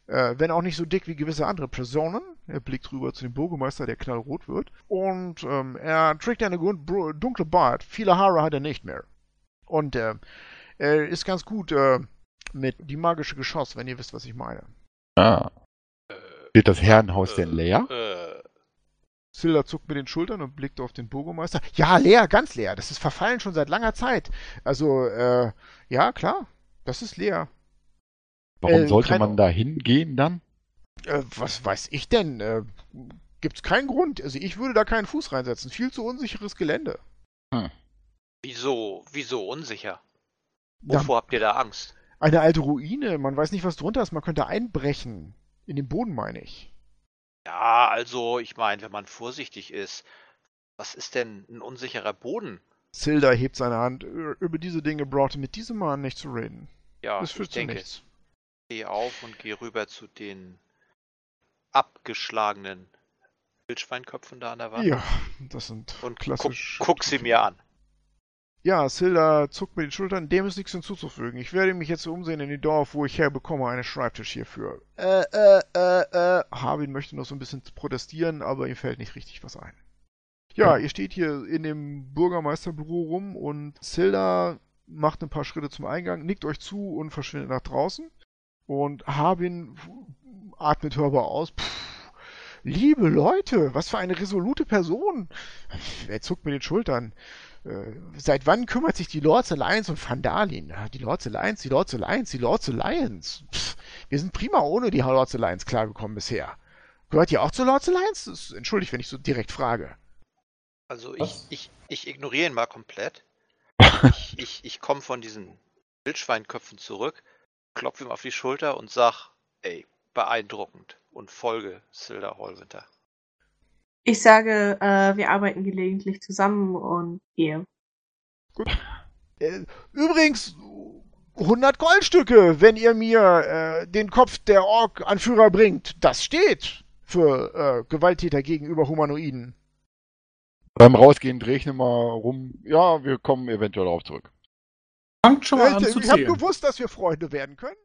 äh, wenn auch nicht so dick wie gewisse andere Personen. Er blickt rüber zu dem Bürgermeister, der knallrot wird. Und ähm, er trägt eine dunkle Bart. Viele Haare hat er nicht mehr. Und äh, er ist ganz gut äh, mit die magische Geschoss, wenn ihr wisst, was ich meine. Ah. Steht das Herrenhaus denn leer? Äh, Silda zuckt mit den Schultern und blickt auf den Bürgermeister. Ja, leer, ganz leer. Das ist verfallen schon seit langer Zeit. Also, äh, ja, klar. Das ist leer. Warum äh, sollte man da hingehen dann? Äh, was weiß ich denn? Äh, gibt's keinen Grund. Also ich würde da keinen Fuß reinsetzen. Viel zu unsicheres Gelände. wieso, wieso unsicher? Wovor habt ihr da Angst? Eine alte Ruine. Man weiß nicht, was drunter ist. Man könnte einbrechen. In den Boden, meine ich. Ja, also, ich meine, wenn man vorsichtig ist, was ist denn ein unsicherer Boden? Silda hebt seine Hand. Über diese Dinge brauchte mit diesem Mann nicht zu reden. Ja, das ich führt zu denke, nichts. ich gehe auf und gehe rüber zu den abgeschlagenen Wildschweinköpfen da an der Wand Ja, das sind und guck, klassisch. guck sie mir an. Ja, Silda zuckt mit den Schultern. Dem ist nichts hinzuzufügen. Ich werde mich jetzt umsehen in dem Dorf, wo ich herbekomme, einen Schreibtisch hierfür. Äh, äh, äh, äh. Harbin möchte noch so ein bisschen protestieren, aber ihm fällt nicht richtig was ein. Ja, ihr steht hier in dem Bürgermeisterbüro rum und Silda macht ein paar Schritte zum Eingang, nickt euch zu und verschwindet nach draußen. Und Harbin atmet hörbar aus. Pff, liebe Leute, was für eine resolute Person. Er zuckt mit den Schultern. Äh, seit wann kümmert sich die Lords Alliance um Vandalin? Die Lords Alliance, die Lords Alliance, die Lords Alliance. Pff, wir sind prima ohne die Lords Alliance klargekommen bisher. Gehört ihr auch zur Lords Alliance? Das, entschuldigt, wenn ich so direkt frage. Also ich, ich, ich ignoriere ihn mal komplett. [laughs] Ich, ich, ich komme von diesen Wildschweinköpfen zurück, klopfe ihm auf die Schulter und sag, ey, beeindruckend und folge Silda Hallwinter. Ich sage, äh, wir arbeiten gelegentlich zusammen und gehe. Äh, übrigens, 100 Goldstücke, wenn ihr mir äh, den Kopf der Ork-Anführer bringt. Das steht für äh, Gewalttäter gegenüber Humanoiden. Beim Rausgehen drehe ich nochmal rum. Ja, wir kommen eventuell darauf zurück. Fangt schon mal Äh, an zu ich habe gewusst, dass wir Freunde werden können.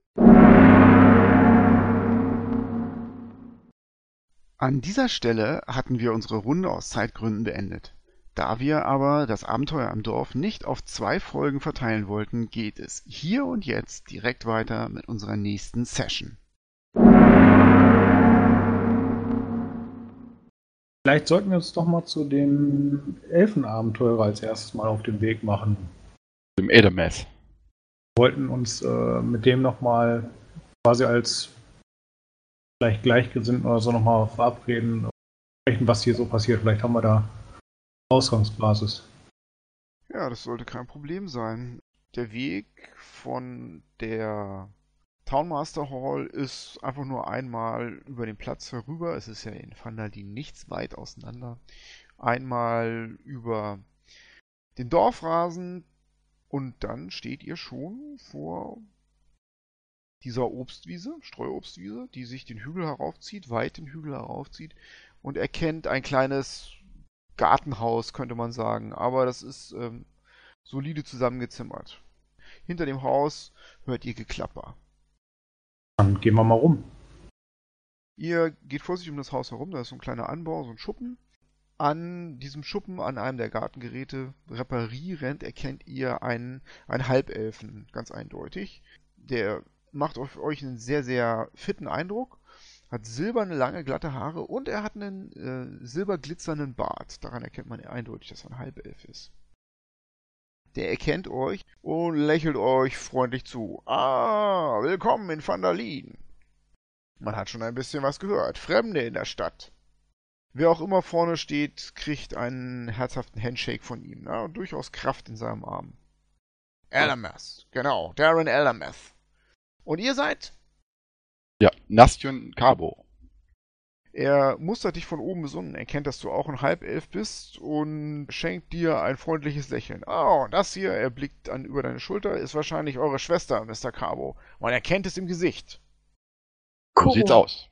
An dieser Stelle hatten wir unsere Runde aus Zeitgründen beendet. Da wir aber das Abenteuer am Dorf nicht auf zwei Folgen verteilen wollten, geht es hier und jetzt direkt weiter mit unserer nächsten Session. Vielleicht sollten wir uns doch mal zu dem Elfenabenteurer als erstes mal auf den Weg machen. Dem Edelmeth. Wir wollten uns äh, mit dem nochmal quasi als vielleicht Gleichgesinnten oder so nochmal verabreden, sprechen, was hier so passiert. Vielleicht haben wir da Ausgangsbasis. Ja, das sollte kein Problem sein. Der Weg von der Townmaster Hall ist einfach nur einmal über den Platz herüber. Es ist ja in Vandalin nichts weit auseinander. Einmal über den Dorfrasen und dann steht ihr schon vor dieser Obstwiese, Streuobstwiese, die sich den Hügel heraufzieht, weit den Hügel heraufzieht und erkennt ein kleines Gartenhaus, könnte man sagen. Aber das ist ähm, solide zusammengezimmert. Hinter dem Haus hört ihr Geklapper. Dann gehen wir mal rum. Ihr geht vorsichtig um das Haus herum, da ist so ein kleiner Anbau, so ein Schuppen. An diesem Schuppen, an einem der Gartengeräte reparierend, erkennt ihr einen, einen Halbelfen, ganz eindeutig. Der macht auf euch einen sehr, sehr fitten Eindruck, hat silberne, lange, glatte Haare und er hat einen äh, silberglitzernden Bart. Daran erkennt man eindeutig, dass er ein Halbelf ist. Der erkennt euch und lächelt euch freundlich zu. Ah, willkommen in Vandalin. Man hat schon ein bisschen was gehört. Fremde in der Stadt. Wer auch immer vorne steht, kriegt einen herzhaften Handshake von ihm. Na, durchaus Kraft in seinem Arm. Elameth, genau, Darren Elameth. Und ihr seid? Ja, Nastion Cabo. Er mustert dich von oben bis unten, erkennt, dass du auch ein Halbelf bist und schenkt dir ein freundliches Lächeln. Oh, das hier, er blickt an über deine Schulter, ist wahrscheinlich eure Schwester, Mr. Cabo. Man erkennt es im Gesicht. So sieht's aus.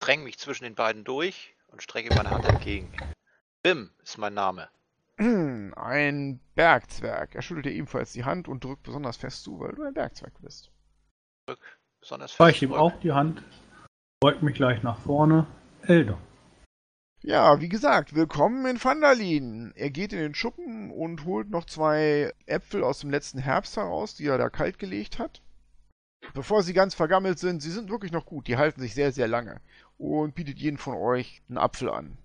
Dräng mich zwischen den beiden durch und strecke meine Hand entgegen. Bim ist mein Name. [clears throat] Ein Bergzwerg. Er schüttelt dir ebenfalls die Hand und drückt besonders fest zu, weil du ein Bergzwerg bist. Drück besonders fest. ihm zurück. auch die Hand, beugt mich gleich nach vorne. Elder. Ja, wie gesagt, willkommen in Vandalin. Er geht in den Schuppen und holt noch zwei Äpfel aus dem letzten Herbst heraus, die er da kalt gelegt hat. Bevor sie ganz vergammelt sind, sie sind wirklich noch gut, die halten sich sehr, sehr lange. Und bietet jeden von euch einen Apfel an.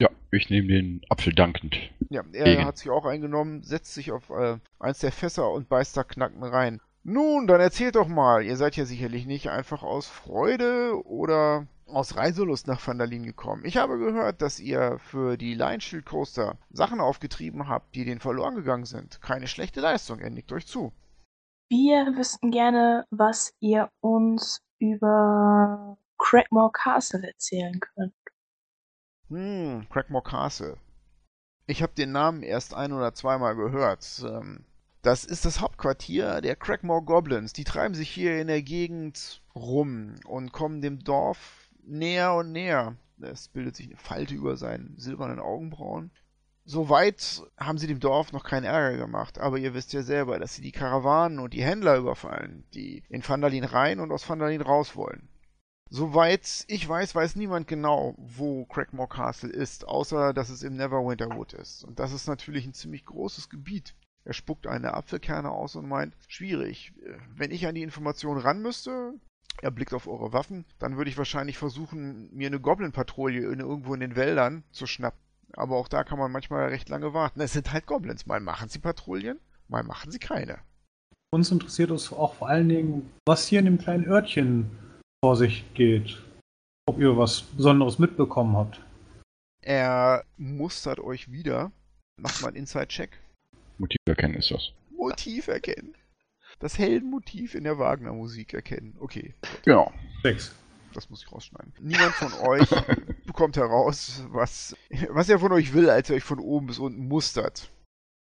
Ja, ich nehme den Apfel dankend. Ja, er Gegen. hat sich auch eingenommen, setzt sich auf äh, eins der Fässer und beißt da knacken rein. Nun, dann erzählt doch mal, ihr seid ja sicherlich nicht einfach aus Freude oder aus Reiselust nach Vandalin gekommen. Ich habe gehört, dass ihr für die Lion Shield Coaster Sachen aufgetrieben habt, die denen verloren gegangen sind. Keine schlechte Leistung, er nickt euch zu. Wir wüssten gerne, was ihr uns über Craigmore Castle erzählen könnt. Hm, Crackmore Castle. Ich habe den Namen erst ein oder zweimal gehört. Ähm, das ist das Hauptquartier der Crackmore Goblins. Die treiben sich hier in der Gegend rum und kommen dem Dorf näher und näher. Es bildet sich eine Falte über seinen silbernen Augenbrauen. Soweit haben sie dem Dorf noch keinen Ärger gemacht, aber ihr wisst ja selber, dass sie die Karawanen und die Händler überfallen, die in Vandalin rein und aus Vandalin raus wollen. Soweit ich weiß, weiß niemand genau, wo Crackmore Castle ist, außer dass es im Neverwinter Wood ist. Und das ist natürlich ein ziemlich großes Gebiet. Er spuckt eine Apfelkerne aus und meint, schwierig. Wenn ich an die Information ran müsste, er blickt auf eure Waffen, dann würde ich wahrscheinlich versuchen, mir eine Goblin-Patrouille in- irgendwo in den Wäldern zu schnappen. Aber auch da kann man manchmal recht lange warten. Es sind halt Goblins. Mal machen sie Patrouillen, mal machen sie keine. Uns interessiert uns auch vor allen Dingen, was hier in dem kleinen Örtchen vor sich geht. Ob ihr was Besonderes mitbekommen habt. Er mustert euch wieder. Macht mal einen Inside-Check. Motiv erkennen ist das. Motiv erkennen. Das Heldenmotiv in der Wagner-Musik erkennen. Okay, Genau. Sechs. das muss ich rausschneiden. Niemand von euch [laughs] bekommt heraus, was, was er von euch will, als er euch von oben bis unten mustert.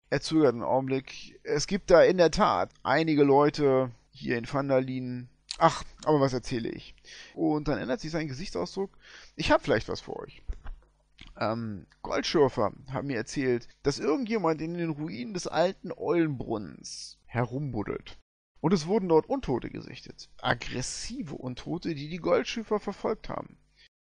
Er zögert einen Augenblick. Es gibt da in der Tat einige Leute hier in Vandalin. Ach, aber was erzähle ich? Und dann ändert sich sein Gesichtsausdruck. Ich habe vielleicht was für euch. Ähm, Goldschürfer haben mir erzählt, dass irgendjemand in den Ruinen des alten Eulenbrunnens herumbuddelt. Und es wurden dort Untote gesichtet. Aggressive Untote, die die Goldschürfer verfolgt haben.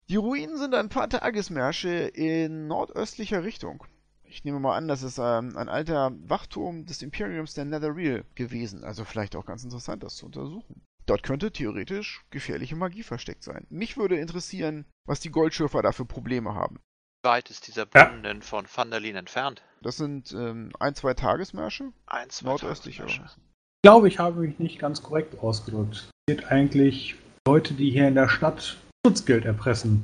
Die Ruinen sind ein paar Tagesmärsche in nordöstlicher Richtung. Ich nehme mal an, das ist ähm, ein alter Wachturm des Imperiums der Netherreal gewesen. Also vielleicht auch ganz interessant, das zu untersuchen. Dort könnte theoretisch gefährliche Magie versteckt sein. Mich würde interessieren, was die Goldschürfer da für Probleme haben. Wie weit ist dieser Brunnen denn von Vanderlin entfernt? Das sind ähm, ein, zwei Tagesmärsche. Ein, zwei Nordöstlich, Tagesmärsche. Ich glaube, ich habe mich nicht ganz korrekt ausgedrückt. Es geht eigentlich Leute, die hier in der Stadt Schutzgeld erpressen.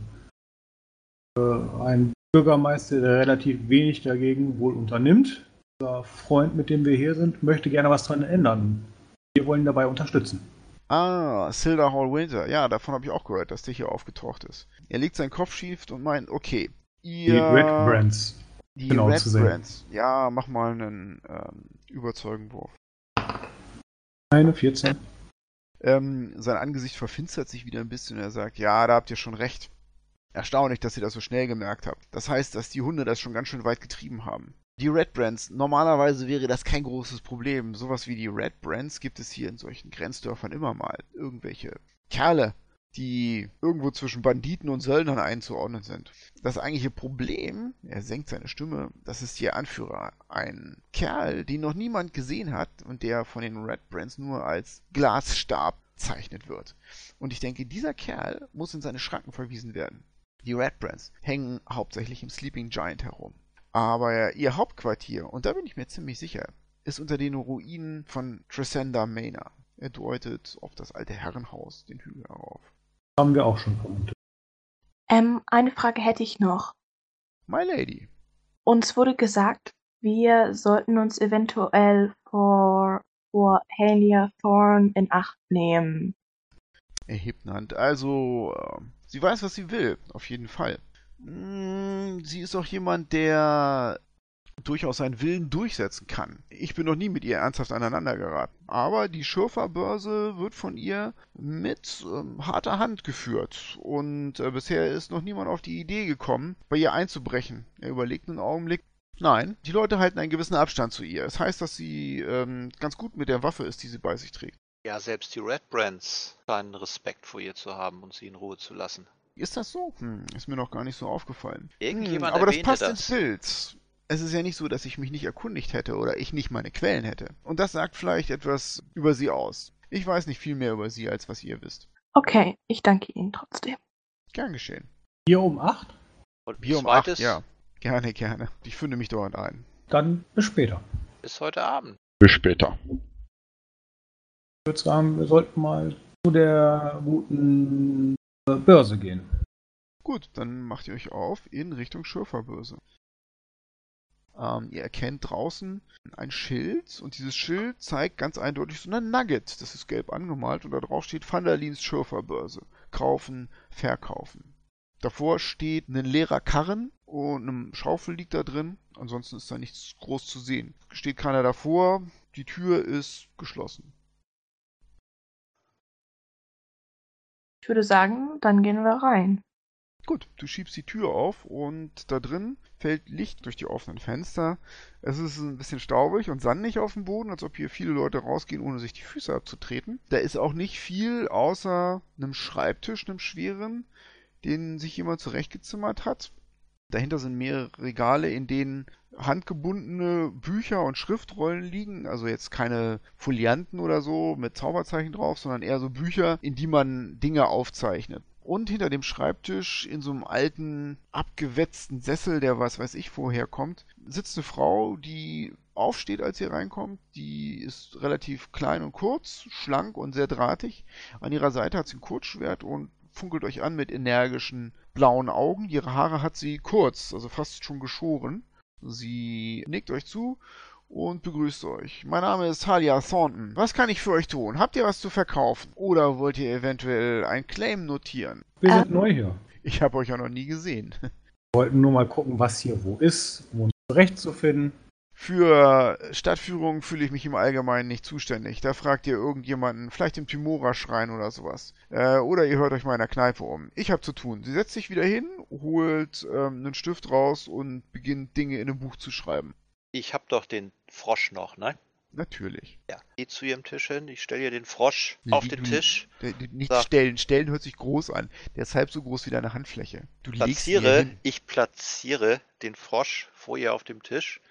Äh, ein Bürgermeister, der relativ wenig dagegen wohl unternimmt. Unser Freund, mit dem wir hier sind, möchte gerne was dran ändern. Wir wollen ihn dabei unterstützen. Ah, Silda Hall Winter. Ja, davon habe ich auch gehört, dass der hier aufgetaucht ist. Er legt seinen Kopf schief und meint, okay, ihr... Die Red Brands. Die genau Red zu sehen. Brands. Ja, mach mal einen ähm, Überzeugenwurf. Eine 14. Ähm, sein Angesicht verfinstert sich wieder ein bisschen und er sagt, ja, da habt ihr schon recht. Erstaunlich, dass ihr das so schnell gemerkt habt. Das heißt, dass die Hunde das schon ganz schön weit getrieben haben. Die Red Brands, normalerweise wäre das kein großes Problem. Sowas wie die Red Brands gibt es hier in solchen Grenzdörfern immer mal. Irgendwelche Kerle, die irgendwo zwischen Banditen und Söldnern einzuordnen sind. Das eigentliche Problem, er senkt seine Stimme, das ist ihr Anführer. Ein Kerl, den noch niemand gesehen hat und der von den Red Brands nur als Glasstab bezeichnet wird. Und ich denke, dieser Kerl muss in seine Schranken verwiesen werden. Die Red Brands hängen hauptsächlich im Sleeping Giant herum. Aber ihr Hauptquartier, und da bin ich mir ziemlich sicher, ist unter den Ruinen von Tresenda Manor. Er deutet auf das alte Herrenhaus, den Hügel herauf. Haben wir auch schon vermutet. Ähm, eine Frage hätte ich noch. My Lady. Uns wurde gesagt, wir sollten uns eventuell vor, vor Halia Thorn in Acht nehmen. Er hebt eine Hand. Also, äh, sie weiß, was sie will, auf jeden Fall. Mm, Sie ist auch jemand, der durchaus seinen Willen durchsetzen kann. Ich bin noch nie mit ihr ernsthaft aneinander geraten. Aber die Schürferbörse wird von ihr mit ähm, harter Hand geführt. Und äh, bisher ist noch niemand auf die Idee gekommen, bei ihr einzubrechen. Er überlegt einen Augenblick. Nein, die Leute halten einen gewissen Abstand zu ihr. Es das heißt, dass sie ähm, ganz gut mit der Waffe ist, die sie bei sich trägt. Ja, selbst die Red Brands scheinen Respekt vor ihr zu haben und sie in Ruhe zu lassen. Ist das so? Hm, ist mir noch gar nicht so aufgefallen. Irgendjemand hm, aber das passt das. ins Bild. Es ist ja nicht so, dass ich mich nicht erkundigt hätte oder ich nicht meine Quellen hätte. Und das sagt vielleicht etwas über sie aus. Ich weiß nicht viel mehr über sie, als was ihr wisst. Okay, ich danke Ihnen trotzdem. Gern geschehen. Hier um 8? Und Bier um zweites acht, ja. Gerne, gerne. Ich finde mich dort ein. Dann bis später. bis heute Abend. Bis später. Ich würde sagen, wir sollten mal zu der guten Börse gehen. Gut, dann macht ihr euch auf in Richtung Schürferbörse. Ähm, ihr erkennt draußen ein Schild und dieses Schild zeigt ganz eindeutig so ein Nugget. Das ist gelb angemalt und da drauf steht Vanderlins Schürferbörse. Kaufen, verkaufen. Davor steht ein leerer Karren und eine Schaufel liegt da drin. Ansonsten ist da nichts groß zu sehen. Steht keiner davor. Die Tür ist geschlossen. Ich würde sagen, dann gehen wir rein. Gut, du schiebst die Tür auf und da drin fällt Licht durch die offenen Fenster. Es ist ein bisschen staubig und sandig auf dem Boden, als ob hier viele Leute rausgehen, ohne sich die Füße abzutreten. Da ist auch nicht viel außer einem Schreibtisch, einem schweren, den sich jemand zurechtgezimmert hat. Dahinter sind mehrere Regale, in denen handgebundene Bücher und Schriftrollen liegen. Also jetzt keine Folianten oder so mit Zauberzeichen drauf, sondern eher so Bücher, in die man Dinge aufzeichnet. Und hinter dem Schreibtisch in so einem alten, abgewetzten Sessel, der was weiß ich woher kommt, sitzt eine Frau, die aufsteht, als sie reinkommt. Die ist relativ klein und kurz, schlank und sehr drahtig. An ihrer Seite hat sie ein Kurzschwert und funkelt euch an mit energischen blauen Augen. Ihre Haare hat sie kurz, also fast schon geschoren. Sie nickt euch zu und begrüßt euch. Mein Name ist Halia Thornton. Was kann ich für euch tun? Habt ihr was zu verkaufen? Oder wollt ihr eventuell ein Claim notieren? Wir sind Ähm. neu hier. Ich habe euch ja noch nie gesehen. [laughs] Wir wollten nur mal gucken, was hier wo ist, um uns zurechtzufinden. Für Stadtführungen fühle ich mich im Allgemeinen nicht zuständig. Da fragt ihr irgendjemanden, vielleicht im Timora-Schrein oder sowas. Äh, oder ihr hört euch mal in der Kneipe um. Ich habe zu tun. Sie setzt sich wieder hin, holt ähm, einen Stift raus und beginnt Dinge in einem Buch zu schreiben. Ich hab doch den Frosch noch, ne? Natürlich. Ja. Geh zu ihrem Tisch hin, ich stelle ihr den Frosch Wie auf du- den Tisch, Der, der, nicht So. stellen. Stellen hört sich groß an. Der ist halb so groß wie deine Handfläche. Du legst ihn platziere, hin. ich platziere den Frosch vor ihr auf dem Tisch.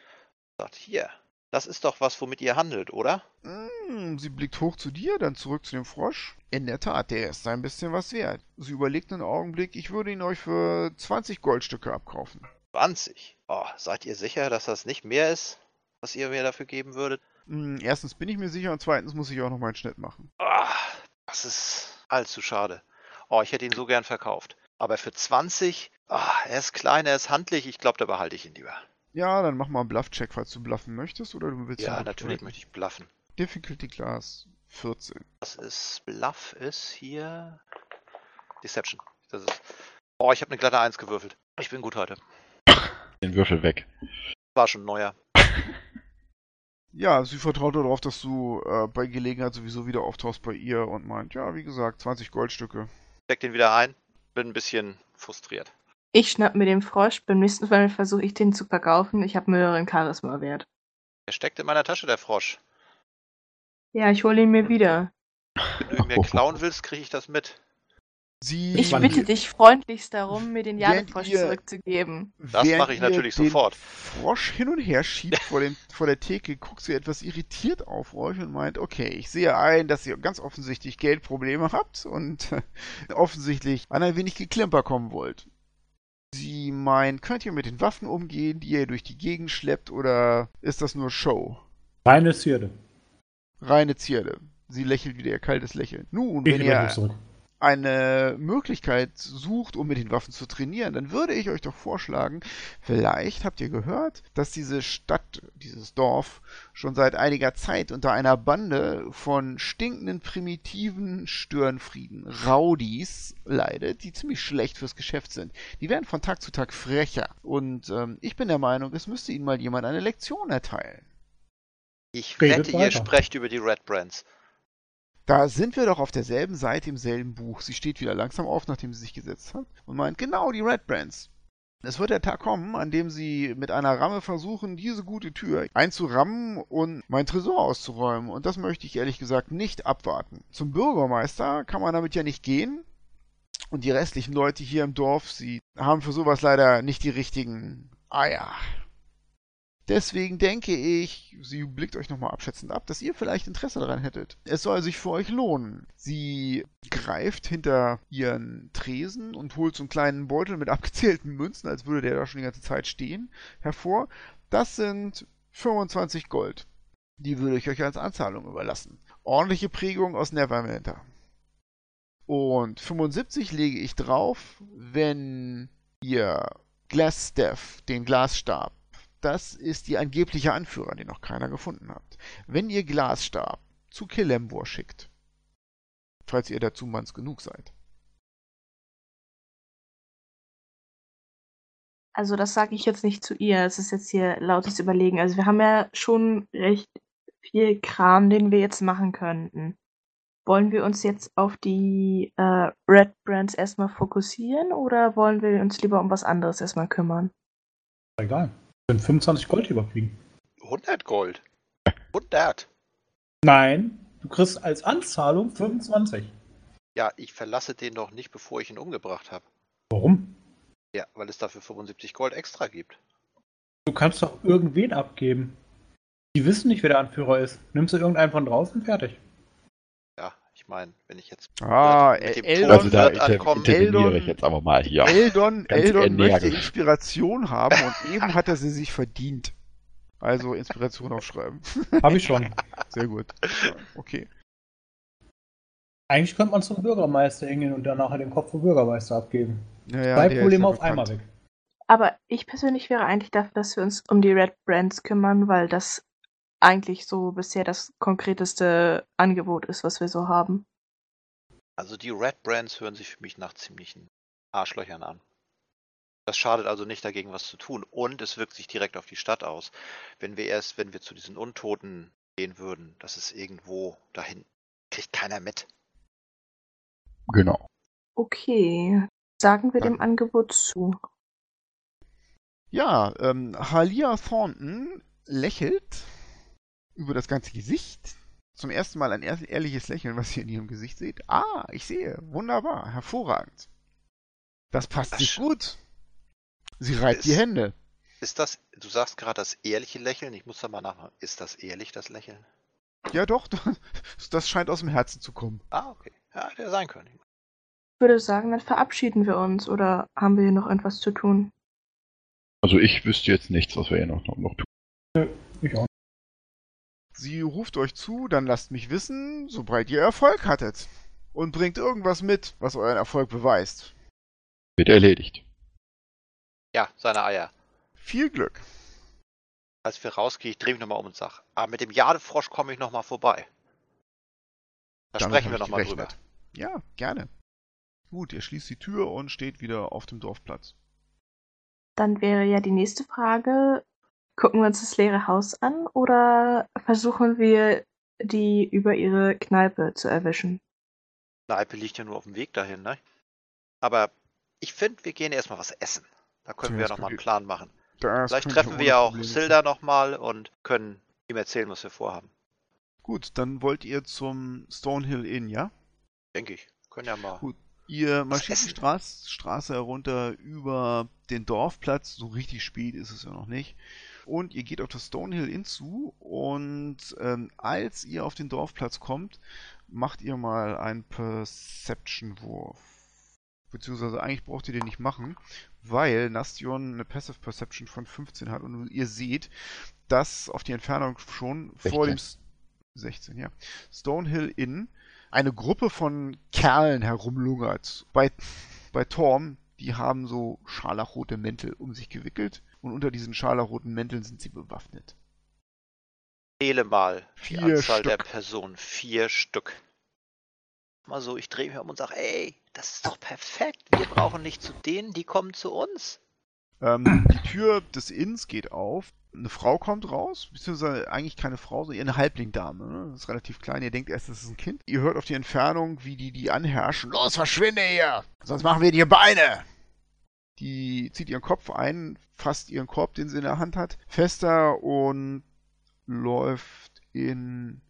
Sagt, hier, Das ist doch was, womit ihr handelt, oder? Hm, sie blickt hoch zu dir, dann zurück zu dem Frosch. In der Tat, der ist ein bisschen was wert. Sie überlegt einen Augenblick, ich würde ihn euch für 20 Goldstücke abkaufen. 20? Oh, seid ihr sicher, dass das nicht mehr ist, was ihr mir dafür geben würdet? Hm, erstens bin ich mir sicher und zweitens muss ich auch noch mal einen Schnitt machen. Ah, das ist allzu schade. Oh, ich hätte ihn so gern verkauft. Aber für 20, ah, er ist klein, er ist handlich, ich glaube, da behalte ich ihn lieber. Ja, dann mach mal einen Bluff-Check, falls du bluffen möchtest oder du willst Ja, natürlich möchte ich bluffen. Difficulty Class 14. Das ist Bluff ist hier Deception. Das ist. Oh, ich habe eine glatte 1 gewürfelt. Ich bin gut heute. Den Würfel weg. War schon neuer. Ja, sie vertraut darauf, dass du äh, bei Gelegenheit sowieso wieder auftauchst bei ihr und meint, ja, wie gesagt, 20 Goldstücke. Steck den wieder ein. Bin ein bisschen frustriert. Ich schnapp mir den Frosch, beim nächsten Mal versuche ich den zu verkaufen. Ich habe mehreren Charisma-Wert. Er steckt in meiner Tasche, der Frosch. Ja, ich hole ihn mir wieder. Wenn du ihn mir klauen willst, kriege ich das mit. Sie Ich bitte die- dich freundlichst darum, mir den ihr- zurückzugeben. Das mache ich ihr natürlich den sofort. Frosch hin und her schiebt vor, den, vor der Theke, guckt sie etwas irritiert auf euch und meint, okay, ich sehe ein, dass ihr ganz offensichtlich Geldprobleme habt und [laughs] offensichtlich an ein wenig Geklimper kommen wollt. Sie meint, könnt ihr mit den Waffen umgehen, die ihr durch die Gegend schleppt, oder ist das nur Show? Reine Zierde. Reine Zierde. Sie lächelt wieder ihr kaltes Lächeln. Nun, Ich wenn ihr zurück. Eine Möglichkeit sucht, um mit den Waffen zu trainieren, dann würde ich euch doch vorschlagen, vielleicht habt ihr gehört, dass diese Stadt, dieses Dorf schon seit einiger Zeit unter einer Bande von stinkenden, primitiven Störenfrieden, Rowdies, leidet, die ziemlich schlecht fürs Geschäft sind. Die werden von Tag zu Tag frecher. Und ähm, ich bin der Meinung, es müsste ihnen mal jemand eine Lektion erteilen. Ich Redet wette, ihr sprecht über die Red Brands. Da sind wir doch auf derselben Seite im selben Buch. Sie steht wieder langsam auf, nachdem sie sich gesetzt hat und meint, genau, die Red Brands. Es wird der Tag kommen, an dem sie mit einer Ramme versuchen, diese gute Tür einzurammen und mein Tresor auszuräumen. Und das möchte ich ehrlich gesagt nicht abwarten. Zum Bürgermeister kann man damit ja nicht gehen. Und die restlichen Leute hier im Dorf, sie haben für sowas leider nicht die richtigen Eier. Deswegen denke ich, sie blickt euch nochmal abschätzend ab, dass ihr vielleicht Interesse daran hättet. Es soll sich für euch lohnen. Sie greift hinter ihren Tresen und holt so einen kleinen Beutel mit [laughs] abgezählten Münzen, als würde der da schon die ganze Zeit stehen, hervor. Das sind 25 Gold. Die würde ich euch als Anzahlung überlassen. Ordentliche Prägung aus Neverwinter. Und 75 lege ich drauf, wenn ihr Glassstaff, den Glasstab, das ist die angebliche Anführer, den noch keiner gefunden hat. Wenn ihr Glasstab zu Kilembor schickt, falls ihr dazu manns genug seid. Also das sage ich jetzt nicht zu ihr. Es ist jetzt hier lautes Überlegen. Also wir haben ja schon recht viel Kram, den wir jetzt machen könnten. Wollen wir uns jetzt auf die äh, Red Brands erstmal fokussieren oder wollen wir uns lieber um was anderes erstmal kümmern? Egal. Können 25 Gold überkriegen. 100 Gold. 100. Nein, du kriegst als Anzahlung 25. Ja, ich verlasse den doch nicht, bevor ich ihn umgebracht habe. Warum? Ja, weil es dafür 75 Gold extra gibt. Du kannst doch irgendwen abgeben. Die wissen nicht, wer der Anführer ist. Nimmst du irgendeinen von draußen, fertig. Ich meine, wenn ich jetzt Ah, mit dem Eldon, Also da Eldon- ich jetzt aber mal hier. Eldon, Ganz Eldon möchte. Inspiration haben und [laughs] eben hat er sie sich verdient. Also Inspiration aufschreiben. Hab ich schon. [laughs] Sehr gut. Okay. Eigentlich könnte man zum Bürgermeister hingehen und dann nachher den Kopf vom Bürgermeister abgeben. Ja, ja, Zwei Probleme auf bekannt. einmal weg. Aber ich persönlich wäre eigentlich dafür, dass wir uns um die Red Brands kümmern, weil das eigentlich so bisher das konkreteste Angebot ist, was wir so haben. Also die Red Brands hören sich für mich nach ziemlichen Arschlöchern an. Das schadet also nicht dagegen, was zu tun. Und es wirkt sich direkt auf die Stadt aus. Wenn wir erst, wenn wir zu diesen Untoten gehen würden, das ist irgendwo dahin, kriegt keiner mit. Genau. Okay, sagen wir Dann- dem Angebot zu. Ja, ähm, Halia Thornton lächelt über das ganze Gesicht. Zum ersten Mal ein ehr- ehrliches Lächeln, was ihr in ihrem Gesicht seht. Ah, ich sehe. Wunderbar. Hervorragend. Das passt Das sich gut. Sie reibt die Es- Hände. Ist das, du sagst gerade das ehrliche Lächeln, ich muss da mal nachfragen. Ist das ehrlich, das Lächeln? Ja, doch, [laughs] das scheint aus dem Herzen zu kommen. Ah, okay. Ja, der sein können. Ich würde sagen, dann verabschieden wir uns oder haben wir hier noch etwas zu tun? Also ich wüsste jetzt nichts, was wir hier noch, noch, noch tun. Ich auch. Sie ruft euch zu, dann lasst mich wissen, sobald ihr Erfolg hattet. Und bringt irgendwas mit, was euren Erfolg beweist. Wird erledigt. Ja, seine Eier. Viel Glück. Als wir rausgehen, ich drehe mich nochmal um und sag, ah, mit dem Jadefrosch komme ich nochmal vorbei. Da Damit sprechen wir nochmal drüber. Ja, gerne. Gut, ihr schließt die Tür und steht wieder auf dem Dorfplatz. Dann wäre ja die nächste Frage, gucken wir uns das leere Haus an oder versuchen wir, die über ihre Kneipe zu erwischen? Kneipe liegt ja nur auf dem Weg dahin, ne? Aber ich finde, wir gehen erstmal was essen. Da können wir Das nochmal einen Plan machen. Vielleicht treffen wir auch Probleme Silda nochmal und können ihm erzählen, was wir vorhaben. Gut, dann wollt ihr zum Stonehill Inn, ja? Denke ich. Können ja mal. Gut. Ihr marschiert die. Straße, Straße herunter über den Dorfplatz. So richtig spät ist es ja noch nicht. Und ihr geht auf das Stonehill Inn zu. Und ähm, als ihr auf den Dorfplatz kommt, macht ihr mal einen Perception-Wurf. Beziehungsweise eigentlich braucht ihr den nicht machen, weil Nastion eine Passive Perception von 15 hat. Und ihr seht, dass auf die Entfernung schon vor dem 16. S- 16, ja. Stonehill Inn eine Gruppe von Kerlen herumlungert. Bei, bei Torm, die haben so scharlachrote Mäntel um sich gewickelt und unter diesen scharlachroten Mänteln sind sie bewaffnet. Zähle mal die Vier Anzahl der Stück. Personen. Vier Stück. Mal so, ich drehe mich um und sage, ey, das ist doch perfekt. Wir brauchen nicht zu denen, die kommen zu uns. Ähm, die Tür des Inns geht auf. Eine Frau kommt raus, beziehungsweise eigentlich keine Frau, sondern eine Halblingdame. Ne? Das ist relativ klein. Ihr denkt erst, das ist ein Kind. Ihr hört auf die Entfernung, wie die die anherrschen. Los, verschwinde hier! Sonst machen wir dir Beine! Die zieht ihren Kopf ein, fasst ihren Korb, den sie in der Hand hat, fester und läuft in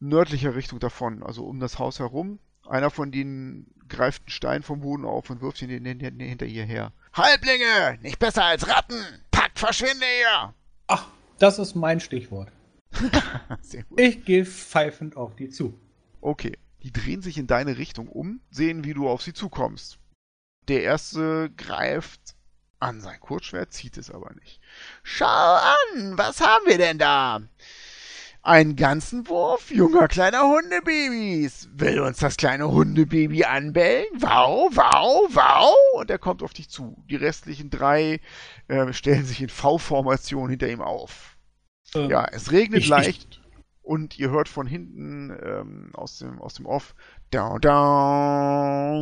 nördlicher Richtung davon, also um das Haus herum. Einer von denen greift einen Stein vom Boden auf und wirft ihn hin- hin- hin- hinter ihr her. Halblinge! Nicht besser als Ratten! Packt, verschwinde hier! Ach, das ist mein Stichwort. [laughs] Sehr gut. Ich gehe pfeifend auf die zu. Okay. Die drehen sich in deine Richtung um, sehen, wie du auf sie zukommst. Der erste greift an sein Kurzschwert, zieht es aber nicht. Schau an, was haben wir denn da? Einen ganzen Wurf junger kleiner Hundebabys. Will uns das kleine Hundebaby anbellen? Wow, wow, wow. Und er kommt auf dich zu. Die restlichen drei äh, stellen sich in V-Formation hinter ihm auf. Ähm, Ja, es regnet ich- leicht und ihr hört von hinten ähm, aus, dem, aus dem Off down, down,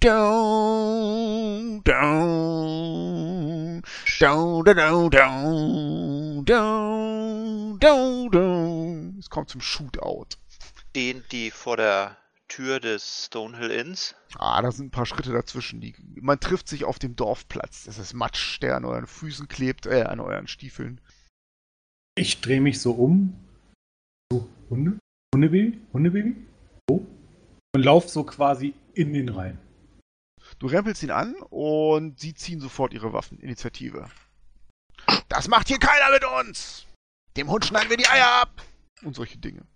down, down, down, down, down, down, down, down. Es kommt zum Shootout. Stehen die vor der Tür des Stonehill Inns. Ah, da sind ein paar Schritte dazwischen. Die, man trifft sich auf dem Dorfplatz. Das ist Matsch, der an euren Füßen klebt, äh, an euren Stiefeln. Ich drehe mich so um. So, Hunde? Hundebaby? Hundebaby? So. Und lauf so quasi in den rein. Du rempelst ihn an und sie ziehen sofort ihre Waffen. Initiative. Das macht hier keiner mit uns! Dem Hund schneiden wir die Eier ab! Und solche Dinge.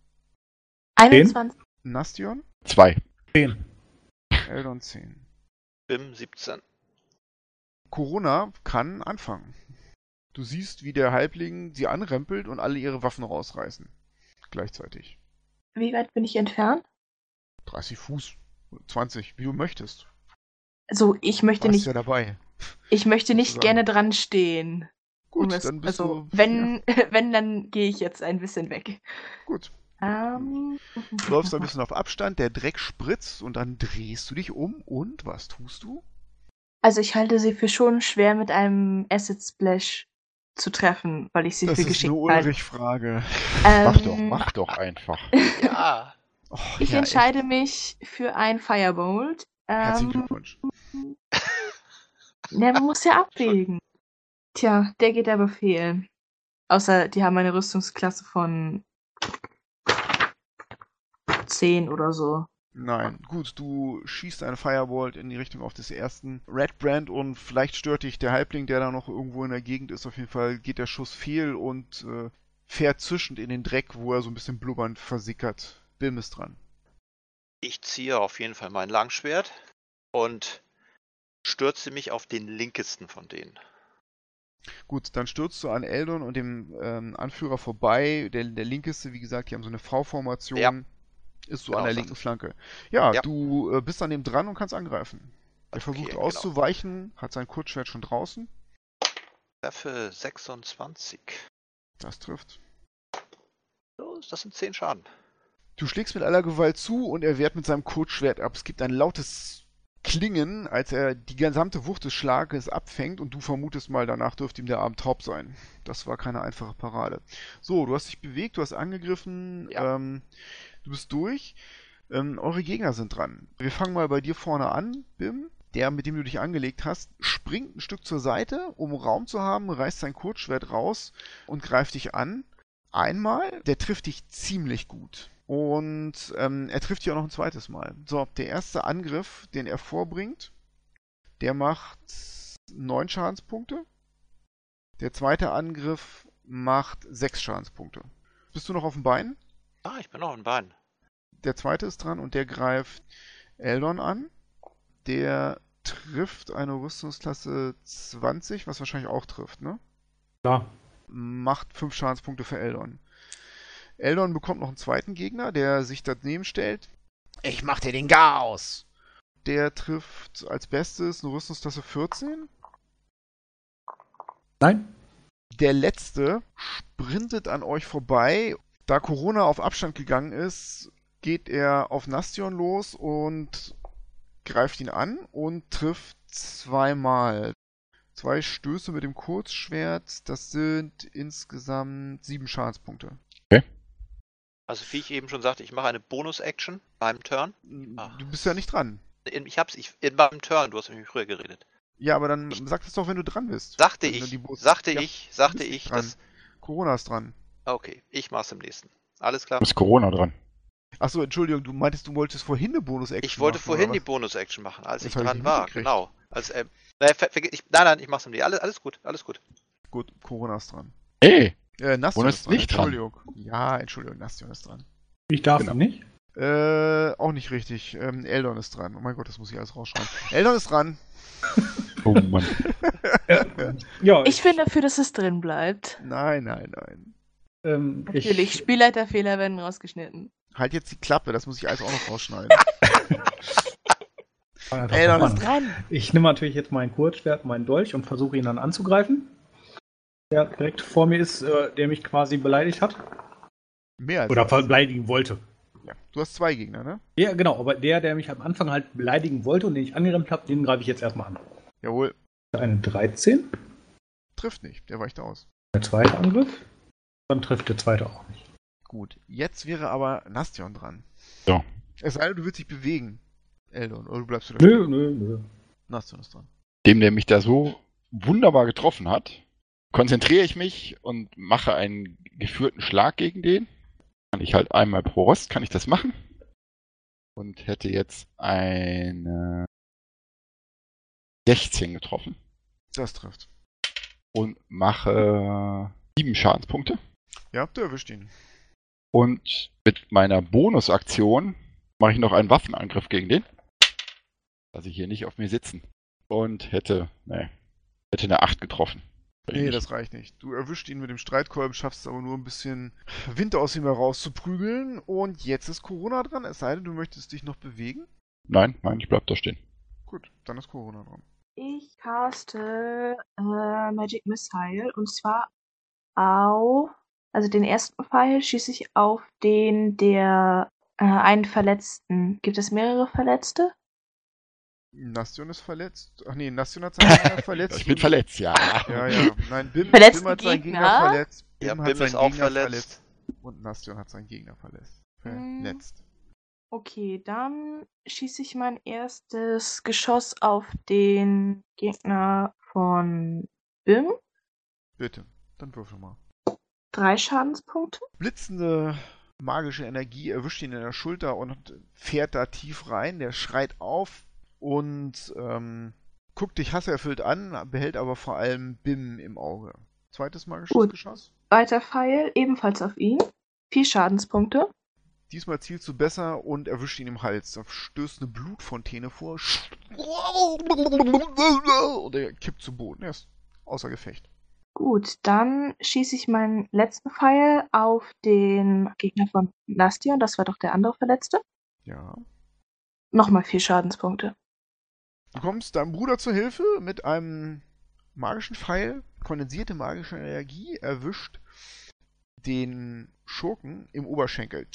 21. Nastion, Zwei. Zehn. Eldon 10. Bim 17. Corona kann anfangen. Du siehst, wie der Halbling sie anrempelt und alle ihre Waffen rausreißen. Gleichzeitig. Wie weit bin ich entfernt? 30 Fuß. 20, wie du möchtest. Also ich möchte nicht, ja dabei. ich möchte nicht sozusagen. gerne dran stehen. Gut, Um es- dann bist also, du. wenn, [laughs] wenn, dann gehe ich jetzt ein bisschen weg. Ja, gut. Ähm, Du läufst ein bisschen auf Abstand, der Dreck spritzt und dann drehst du dich um und was tust du? Also ich halte sie für schon schwer mit einem Acid Splash zu treffen, weil ich sie Das für ist geschickt eine halte. Ulrich-Frage. Ähm, Mach doch, mach doch einfach. [laughs] Ja, Oh, Ich ja, entscheide mich für ein Firebolt. Echt. Herzlichen Ähm, Glückwunsch. ja, man muss ja abwägen. Tja, der geht aber fehlen. Außer die haben eine Rüstungsklasse von 10 oder so. Nein, gut, du schießt eine Firebolt in die Richtung auf des ersten Red Brand und vielleicht stört dich der Halbling, der da noch irgendwo in der Gegend ist. Auf jeden Fall geht der Schuss fehl und äh, fährt zischend in den Dreck, wo er so ein bisschen blubbernd versickert. Bim ist dran. Ich ziehe auf jeden Fall mein Langschwert und stürze mich auf den linkesten von denen. Gut, dann stürzt du an Eldon und dem ähm, Anführer vorbei. Der, der linkeste, wie gesagt, die haben so eine V-Formation. Ja. Ist so Genau, an der linken Flanke. Ja, Ja. du äh, bist an dem dran und kannst angreifen. Er Okay, versucht genau. auszuweichen, hat sein Kurzschwert schon draußen. Treffe 26. Das trifft. So, Das sind 10 Schaden. Du schlägst mit aller Gewalt zu und er wehrt mit seinem Kurzschwert ab. Es gibt ein lautes Klingen, als er die gesamte Wucht des Schlages abfängt und du vermutest mal, danach dürfte ihm der Arm taub sein. Das war keine einfache Parade. So, du hast dich bewegt, du hast angegriffen, Ja. ähm, du bist durch. Ähm, eure Gegner sind dran. Wir fangen mal bei dir vorne an, Bim. Der, mit dem du dich angelegt hast, springt ein Stück zur Seite, um Raum zu haben, reißt sein Kurzschwert raus und greift dich an. Einmal, der trifft dich ziemlich gut. Und ähm, er trifft dich auch noch ein zweites Mal. So, der erste Angriff, den er vorbringt, der macht neun Schadenspunkte. Der zweite Angriff macht sechs Schadenspunkte. Bist du noch auf dem Bein? Ah, ich bin noch ein Bein. Der zweite ist dran und der greift Eldon an. Der trifft eine Rüstungsklasse 20, was wahrscheinlich auch trifft, ne? Klar. macht 5 Schadenspunkte für Eldon. Eldon bekommt noch einen zweiten Gegner, der sich daneben stellt. Ich mach dir den Chaos! Der trifft als bestes eine Rüstungstasse 14. Nein? Der letzte sprintet an euch vorbei. Da Corona auf Abstand gegangen ist, geht er auf Nastion los und greift ihn an und trifft zweimal. Zwei Stöße mit dem Kurzschwert, das sind insgesamt sieben Schadenspunkte. Also wie ich eben schon sagte, ich mache eine Bonus-Action beim Turn. Du bist ja nicht dran. In, ich hab's, ich, in beim Turn, du hast mit mir früher geredet. Ja, aber dann sag das doch, wenn du dran bist. Sagte du ich, sagte Ja, ich, sagte ich, dass. Corona ist dran. Okay, ich mach's im nächsten. Alles klar. Ist Corona dran. Achso, Entschuldigung, du meintest, du wolltest vorhin eine Bonus-Action Ich wollte machen, vorhin die? Bonus-Action machen, als Das ich ich dran nicht war. Genau. Als, ich, nein, nein, ich mach's im nächsten. Alles, alles gut, alles gut. Gut, Corona ist dran. Ey, Äh, Nastion ist dran. nicht dran. Entschuldigung. Ja, Entschuldigung, Nastion ist dran. Ich darf Genau. nicht. Äh, auch nicht richtig. Ähm, Eldon ist dran. Oh mein Gott, das muss ich alles rausschreiben. [laughs] Eldon ist dran. oh Mann. [laughs] Ja, Ich bin dafür, dass es drin bleibt. Nein, nein, nein. ähm, Natürlich, ich, Spielleiterfehler werden rausgeschnitten. Halt jetzt die Klappe, das muss ich alles auch noch rausschneiden. [laughs] Eldon drauf ist an. Dran. Ich nehme natürlich jetzt mein Kurzschwert, meinen Dolch und versuche ihn dann anzugreifen. Der direkt vor mir ist, äh, der mich quasi beleidigt hat. Mehr als Oder beleidigen wollte. Ja. Du hast zwei Gegner, ne? Ja, genau, aber der, der mich am Anfang halt beleidigen wollte und den ich angerannt habe, den greife ich jetzt erstmal an. Jawohl. Eine 13, Trifft nicht. Der weicht aus. der zweite Angriff. Dann trifft der zweite auch nicht. Gut. Jetzt wäre aber Nastion dran. So. Es sei denn, du willst dich bewegen. Eldon, oder du bleibst wieder Nö, nö, nö. Nastion ist dran. Dem, der mich da so wunderbar getroffen hat, konzentriere ich mich und mache einen geführten Schlag gegen den. Kann ich halt einmal pro Rost, kann ich das machen. Und hätte jetzt eine 16 getroffen. Das trifft. Und mache sieben Schadenspunkte. Ja, du erwischt ihn. Und mit meiner Bonusaktion mache ich noch einen Waffenangriff gegen den. Lasse ich hier nicht auf mir sitzen. Und hätte, ne, hätte eine 8 getroffen. Nee, das reicht nicht. Du erwischt ihn mit dem Streitkolben, schaffst es aber nur ein bisschen Wind aus ihm herauszuprügeln. Und jetzt ist Corona dran, es sei denn, du möchtest dich noch bewegen. Nein, nein, ich bleib da stehen. Gut, dann ist Corona dran. Ich caste äh, Magic Missile und zwar auf, also den ersten Pfeil schieße ich auf den der äh, einen Verletzten. Gibt es mehrere Verletzte? Nastion ist verletzt. Ach nee, Nastion hat [laughs] seinen Gegner verletzt. Ich bin verletzt, ja. Ja, ja. Nein, Bim, [laughs] Bim hat seinen Gegner Gegner? verletzt. Ja, hat Bim seinen ist auch Gegner verletzt. Und Nastion hat seinen Gegner verletzt. Hm. Verletzt. Okay, dann schieße ich mein erstes Geschoss auf den Gegner von Bim. Bitte, dann würfel mal. Drei Schadenspunkte. Blitzende magische Energie erwischt ihn in der Schulter und fährt da tief rein. Der schreit auf und ähm, guckt dich hasserfüllt an, behält aber vor allem Bim im Auge. Zweites magisches Gut. Geschoss. Weiter Pfeil, ebenfalls auf ihn. Vier Schadenspunkte. Diesmal zielst du besser und erwischt ihn im Hals. Da stößt eine Blutfontäne vor. Und er kippt zu Boden. Er ist außer Gefecht. Gut, dann schieße ich meinen letzten Pfeil auf den Gegner von Nastion. Das war doch der andere Verletzte. Ja. Nochmal vier Schadenspunkte. Du kommst deinem Bruder zur Hilfe mit einem magischen Pfeil. Kondensierte magische Energie erwischt den Schurken im Oberschenkel.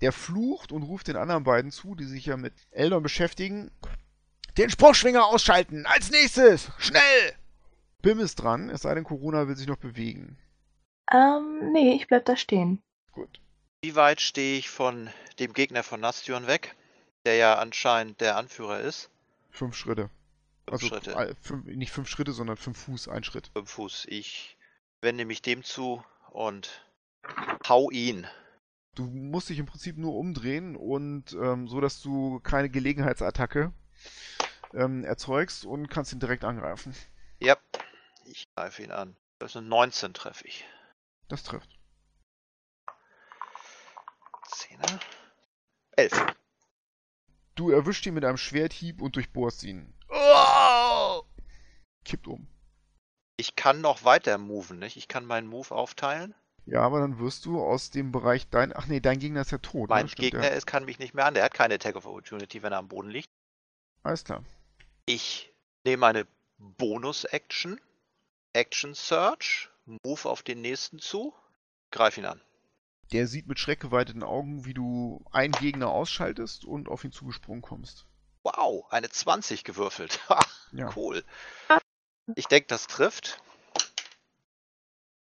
Der flucht und ruft den anderen beiden zu, die sich ja mit Eldon beschäftigen. Den Spruchschwinger ausschalten! Als nächstes! Schnell! Bim ist dran, es sei denn, Corona will sich noch bewegen. Ähm, nee, ich bleib da stehen. Gut. Wie weit stehe ich von dem Gegner von Nastion weg, der ja anscheinend der Anführer ist? Fünf Schritte. Fünf also Schritte. fünf, nicht fünf Schritte, sondern fünf Fuß, ein Schritt. Fünf Fuß. Ich wende mich dem zu und hau ihn. Du musst dich im Prinzip nur umdrehen und ähm, so, dass du keine Gelegenheitsattacke ähm, erzeugst und kannst ihn direkt angreifen. Ja, ich greife ihn an. Das eine 19 treffe ich. Das trifft. 10er. 11. Du erwischst ihn mit einem Schwerthieb und durchbohrst ihn. Oh! Kippt um. Ich kann noch weiter moven, nicht? Ich kann meinen Move aufteilen. Ja, aber dann wirst du aus dem Bereich dein. Ach nee, dein Gegner ist ja tot. Mein ne? Stimmt, Gegner ist, kann mich nicht mehr an. Der hat keine Attack of Opportunity, wenn er am Boden liegt. Alles klar. Ich nehme eine Bonus-Action. Action Search. Move auf den nächsten zu. Greif ihn an. Der sieht mit schreckgeweiteten Augen, wie du einen Gegner ausschaltest und auf ihn zugesprungen kommst. Wow, eine 20 gewürfelt. [laughs] Ja. cool. Ich denke, das trifft.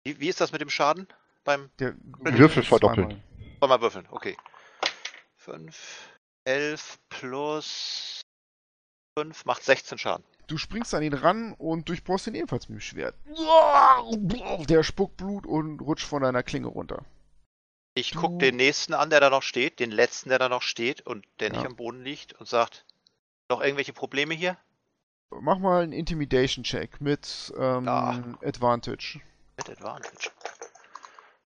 Wie, wie ist das mit dem Schaden? Beim Der Würfel verdoppeln. Zweimal würfeln, okay. 5, 11 plus 5 macht 16 Schaden. Du springst an ihn ran und durchbohrst ihn ebenfalls mit dem Schwert. Der spuckt Blut und rutscht von deiner Klinge runter. Ich Du- guck den nächsten an, der da noch steht, den letzten, der da noch steht und der nicht Ja. am Boden liegt und sagt, noch irgendwelche Probleme hier? Mach mal einen Intimidation-Check mit ähm. Advantage. Mit Advantage.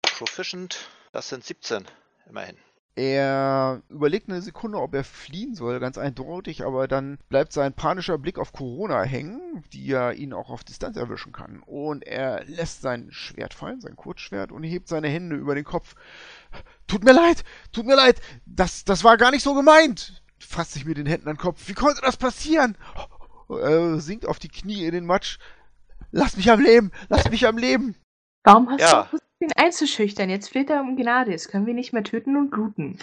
Proficient, das sind 17, immerhin. Er überlegt eine Sekunde, ob er fliehen soll, ganz eindeutig, aber dann bleibt sein panischer Blick auf Corona hängen, die ja ihn auch auf Distanz erwischen kann. Und er lässt sein Schwert fallen, sein Kurzschwert, und hebt seine Hände über den Kopf. Tut mir leid, tut mir leid, das, das war gar nicht so gemeint. Fasst sich mit den Händen an den Kopf. Wie konnte das passieren? Er sinkt auf die Knie in den Matsch. Lass mich am Leben, lass mich am Leben. Warum hast Ja. du ihn einzuschüchtern? Jetzt fleht er um Gnade. Jetzt können wir nicht mehr töten und bluten.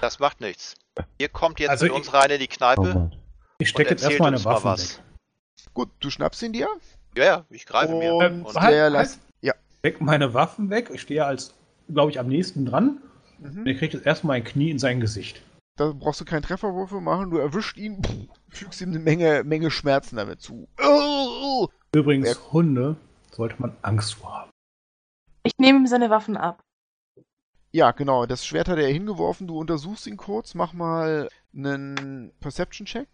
Das macht nichts. Ihr kommt jetzt Also mit ich- uns rein in die Kneipe. Ich und stecke jetzt erstmal mal Waffen was. weg. Gut, du schnappst ihn dir. Ja, ja, ich greife mir. Und Ähm, Und halt, der halt. lässt. Ja. Leg meine Waffen weg. Ich stehe als, glaube ich, am nächsten dran. Und Mhm. er kriegt jetzt erstmal ein Knie in sein Gesicht. Da brauchst du keinen Trefferwurf machen. Du erwischst ihn, pff, fügst ihm eine Menge, Menge Schmerzen damit zu. Oh, Übrigens, Hunde sollte man Angst vor haben. Ich nehme ihm seine Waffen ab. Ja, genau. Das Schwert hat er hingeworfen. Du untersuchst ihn kurz. Mach mal einen Perception-Check.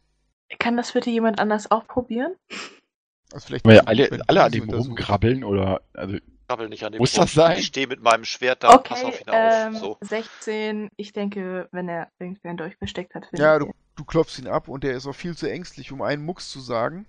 Kann das bitte jemand anders auch probieren? Also vielleicht Weil wenn alle, alle an dem rumgrabbeln oder. Also, krabbel nicht an dem Muss rum. das sein? Ich stehe mit meinem Schwert da, pass okay, auf ihn ähm, auf. So. 16. Ich denke, wenn er irgendwer einen Dolch versteckt hat, Ja, er. du, du klopfst ihn ab und der ist auch viel zu ängstlich, um einen Mucks zu sagen.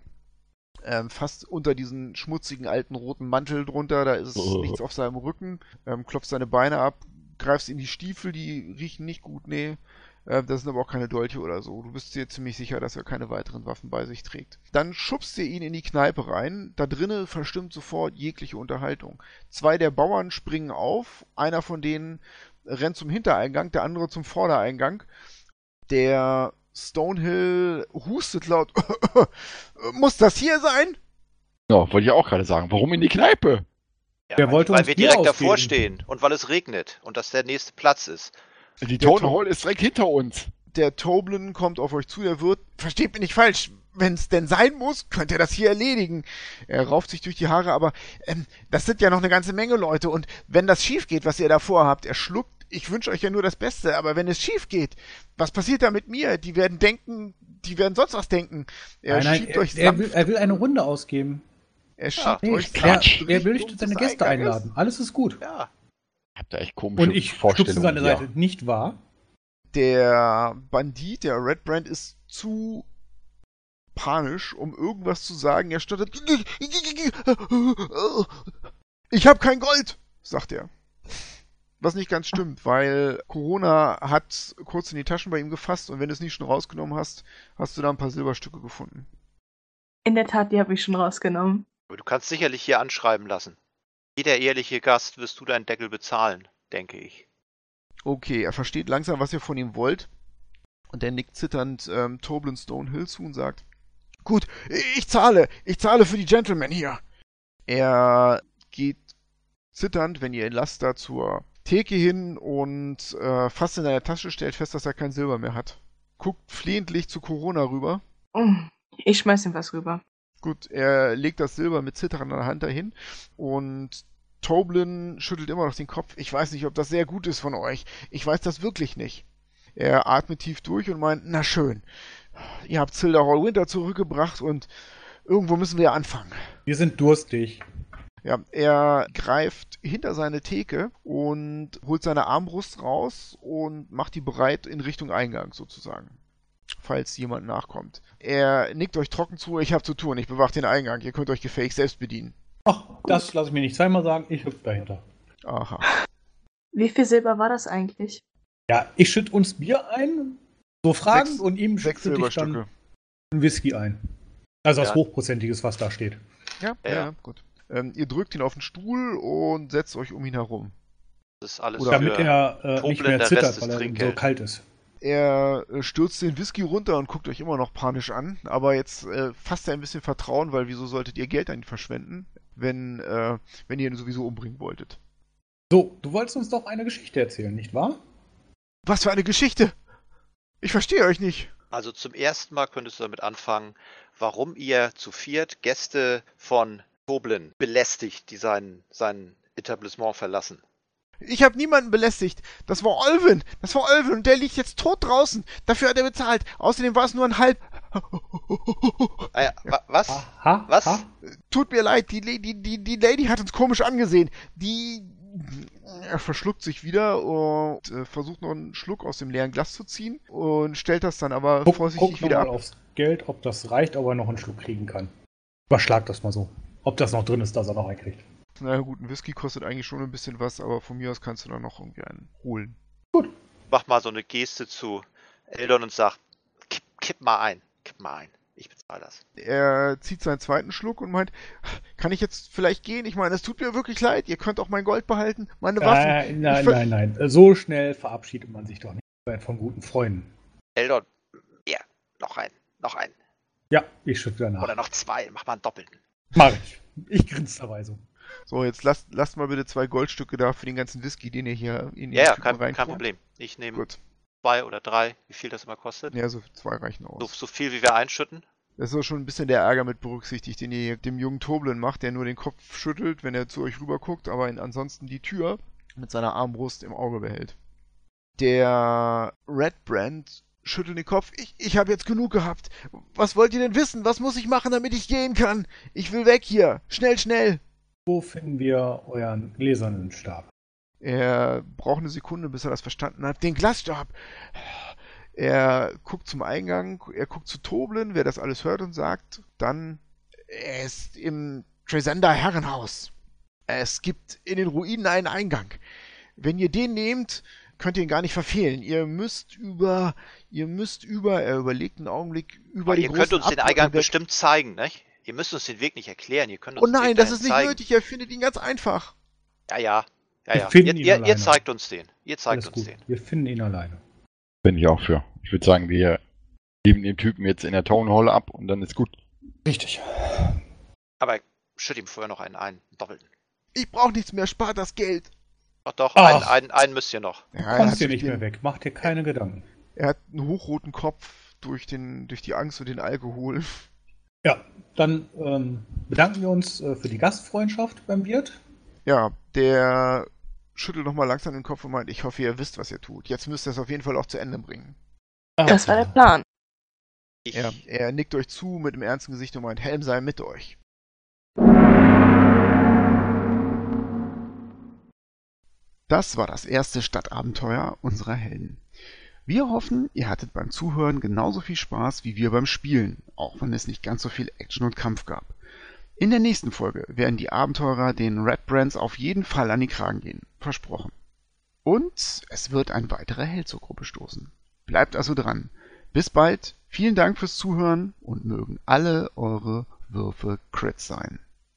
Ähm, fast unter diesen schmutzigen alten roten Mantel drunter, da ist Oh. nichts auf seinem Rücken. Ähm, klopfst seine Beine ab, greifst in die Stiefel, die riechen nicht gut, nee. Äh, das sind aber auch keine Dolche oder so. Du bist dir ziemlich sicher, dass er keine weiteren Waffen bei sich trägt. Dann schubst ihr ihn in die Kneipe rein. Da drinnen verstimmt sofort jegliche Unterhaltung. Zwei der Bauern springen auf. Einer von denen rennt zum Hintereingang, der andere zum Vordereingang. Der Stonehill hustet laut. [laughs] Muss das hier sein? ja, wollte ich auch gerade sagen. Warum in die Kneipe? Ja, Wer weil, wollte weil uns wir Bier direkt ausgeben? davor stehen und weil es regnet und das der nächste Platz ist. Die Town Hall ist direkt hinter uns. Der Toblin kommt auf euch zu, der Wirt. Versteht mich nicht falsch. wenn es denn sein muss, könnt ihr das hier erledigen. Er rauft sich durch die Haare, aber ähm, das sind ja noch eine ganze Menge Leute. Und wenn das schief geht, was ihr da vorhabt, er schluckt, ich wünsche euch ja nur das Beste, aber wenn es schief geht, was passiert da mit mir? Die werden denken, die werden sonst was denken. Er nein, nein, schiebt er, euch er will, er will eine Runde ausgeben. Er schiebt nee, euch er, er will seine Gäste einladen. Alles ist gut. Ja. Habt ihr echt komische Und ich stupse seine Seite, ja. nicht wahr? Der Bandit, der Red Brand, ist zu panisch, um irgendwas zu sagen. Er stottert. Ich habe kein Gold, sagt er. Was nicht ganz stimmt, weil Corona hat kurz in die Taschen bei ihm gefasst und wenn du es nicht schon rausgenommen hast, hast du da ein paar Silberstücke gefunden. In der Tat, die habe ich schon rausgenommen. Aber du kannst sicherlich hier anschreiben lassen. Jeder ehrliche Gast wirst du deinen Deckel bezahlen, denke ich. Okay, er versteht langsam, was ihr von ihm wollt. Und er nickt zitternd ähm, Toblin Stonehill zu und sagt, Gut, ich zahle, ich zahle für die Gentlemen hier. Er geht zitternd, wenn ihr ihn lasst, da zur Theke hin und äh, fast in seiner Tasche stellt fest, dass er kein Silber mehr hat. Guckt flehentlich zu Corona rüber. Ich schmeiß ihm was rüber. Gut, er legt das Silber mit zitternder Hand dahin und Toblin schüttelt immer noch den Kopf. Ich weiß nicht, ob das sehr gut ist von euch. Ich weiß das wirklich nicht. Er atmet tief durch und meint, na schön. Ihr habt Zilda Hall Winter zurückgebracht und irgendwo müssen wir anfangen. Wir sind durstig. Ja, er greift hinter seine Theke und holt seine Armbrust raus und macht die bereit in Richtung Eingang sozusagen. Falls jemand nachkommt. Er nickt euch trocken zu, ich habe zu tun, ich bewache den Eingang, ihr könnt euch gefaked selbst bedienen. Ach, das lasse ich mir nicht zweimal sagen, ich hüpfe dahinter. Aha. Wie viel Silber war das eigentlich? Ja, ich schütte uns Bier ein, so fragend, sechs, und ihm schütte ich dann ein Whisky ein. Also ja. was Hochprozentiges, was da steht. Ja, ja, ja gut. Ähm, ihr drückt ihn auf den Stuhl und setzt euch um ihn herum. Das ist alles Oder damit er äh, nicht mehr zittert, weil er so kalt ist. Er äh, stürzt den Whisky runter und guckt euch immer noch panisch an, aber jetzt äh, fasst er ein bisschen Vertrauen, weil wieso solltet ihr Geld an ihn verschwenden, wenn, äh, wenn ihr ihn sowieso umbringen wolltet? So, du wolltest uns doch eine Geschichte erzählen, nicht wahr? Was für eine Geschichte? Ich verstehe euch nicht. Also zum ersten Mal könntest du damit anfangen, warum ihr zu viert Gäste von Toblin belästigt, die sein, sein Etablissement verlassen. Ich habe niemanden belästigt. Das war Olvin. Das war Olvin und der liegt jetzt tot draußen. Dafür hat er bezahlt. Außerdem war es nur ein halb. Ah ja, wa was? Aha, was? Aha. Tut mir leid, die, die, die, die Lady hat uns komisch angesehen. Die. Er verschluckt sich wieder und äh, versucht noch einen Schluck aus dem leeren Glas zu ziehen und stellt das dann aber guck, vorsichtig guck wieder ab. aufs Geld, ob das reicht, ob er noch einen Schluck kriegen kann. Überschlag das mal so. Ob das noch drin ist, dass er noch einen kriegt. Na naja, gut, ein Whisky kostet eigentlich schon ein bisschen was, aber von mir aus kannst du da noch irgendwie einen holen. Gut. Mach mal so eine Geste zu Eldon und sag, kipp, kipp mal ein, kipp mal ein. Ich bezahle das. Er zieht seinen zweiten Schluck und meint, kann ich jetzt vielleicht gehen? Ich meine, es tut mir wirklich leid. Ihr könnt auch mein Gold behalten, meine Waffen. Äh, nein, nein, nein. So schnell verabschiedet man sich doch nicht von guten Freunden. Eldon, ja, noch ein, noch ein. Ja, ich schüttle danach. Oder noch zwei, mach mal einen doppelten. Mach ich. Ich grinse dabei so. So, jetzt lasst, lasst mal bitte zwei Goldstücke da für den ganzen Whisky, den ihr hier in den Ja, ja kein, kein Problem. Ich nehme zwei oder drei, wie viel das immer kostet. Ja, so zwei reichen aus. So, so viel, wie wir einschütten. Das ist auch schon ein bisschen der Ärger mit berücksichtigt, den ihr dem jungen Toblin macht, der nur den Kopf schüttelt, wenn er zu euch rüber guckt, aber ansonsten die Tür mit seiner Armbrust im Auge behält. Der Red Brand schüttelt den Kopf. Ich, ich habe jetzt genug gehabt. Was wollt ihr denn wissen? Was muss ich machen, damit ich gehen kann? Ich will weg hier. Schnell, schnell. Wo finden wir euren gläsernen Stab? Er braucht eine Sekunde, bis er das verstanden hat. Den Glasstab. Er guckt zum Eingang, er guckt zu Toblin, wer das alles hört und sagt, dann, er ist im Tresender Herrenhaus. Es gibt in den Ruinen einen Eingang. Wenn ihr den nehmt, könnt ihr ihn gar nicht verfehlen. Ihr müsst über, ihr müsst über, er überlegt einen Augenblick, über Aber die Ihr könnt uns den Eingang bestimmt zeigen, nicht? Ihr müsst uns den Weg nicht erklären, ihr könnt uns Oh nein, das ist nicht zeigen. nötig, er findet ihn ganz einfach. Ja, ja. ja, ja. Ihr, ihr, ihr, zeigt uns den. Ihr zeigt Alles uns gut. den. Wir finden ihn alleine. Bin ich auch für. Ich würde sagen, wir geben den Typen jetzt in der Town Hall ab und dann ist gut. Richtig. Aber schütt ihm vorher noch einen ein, doppelten. Ich brauche nichts mehr, spart das Geld. Ach doch, einen, einen, einen müsst ihr noch. Ja, Kommst dir nicht mehr weg, mach dir keine Gedanken. Er hat einen hochroten Kopf, durch, den, durch die Angst und den Alkohol. Ja, dann ähm, bedanken wir uns äh, für die Gastfreundschaft beim Wirt. Ja, der schüttelt nochmal langsam den Kopf und meint, ich hoffe, ihr wisst, was ihr tut. Jetzt müsst ihr es auf jeden Fall auch zu Ende bringen. Das war der Plan. Ich, Er, er nickt euch zu mit einem ernsten Gesicht und meint, Helm sei mit euch. Das war das erste Stadtabenteuer unserer Helden. Wir hoffen, ihr hattet beim Zuhören genauso viel Spaß wie wir beim Spielen, auch wenn es nicht ganz so viel Action und Kampf gab. In der nächsten Folge werden die Abenteurer den Red Brands auf jeden Fall an die Kragen gehen. Versprochen. Und es wird ein weiterer Held zur Gruppe stoßen. Bleibt also dran. Bis bald, vielen Dank fürs Zuhören und mögen alle eure Würfe Crits sein.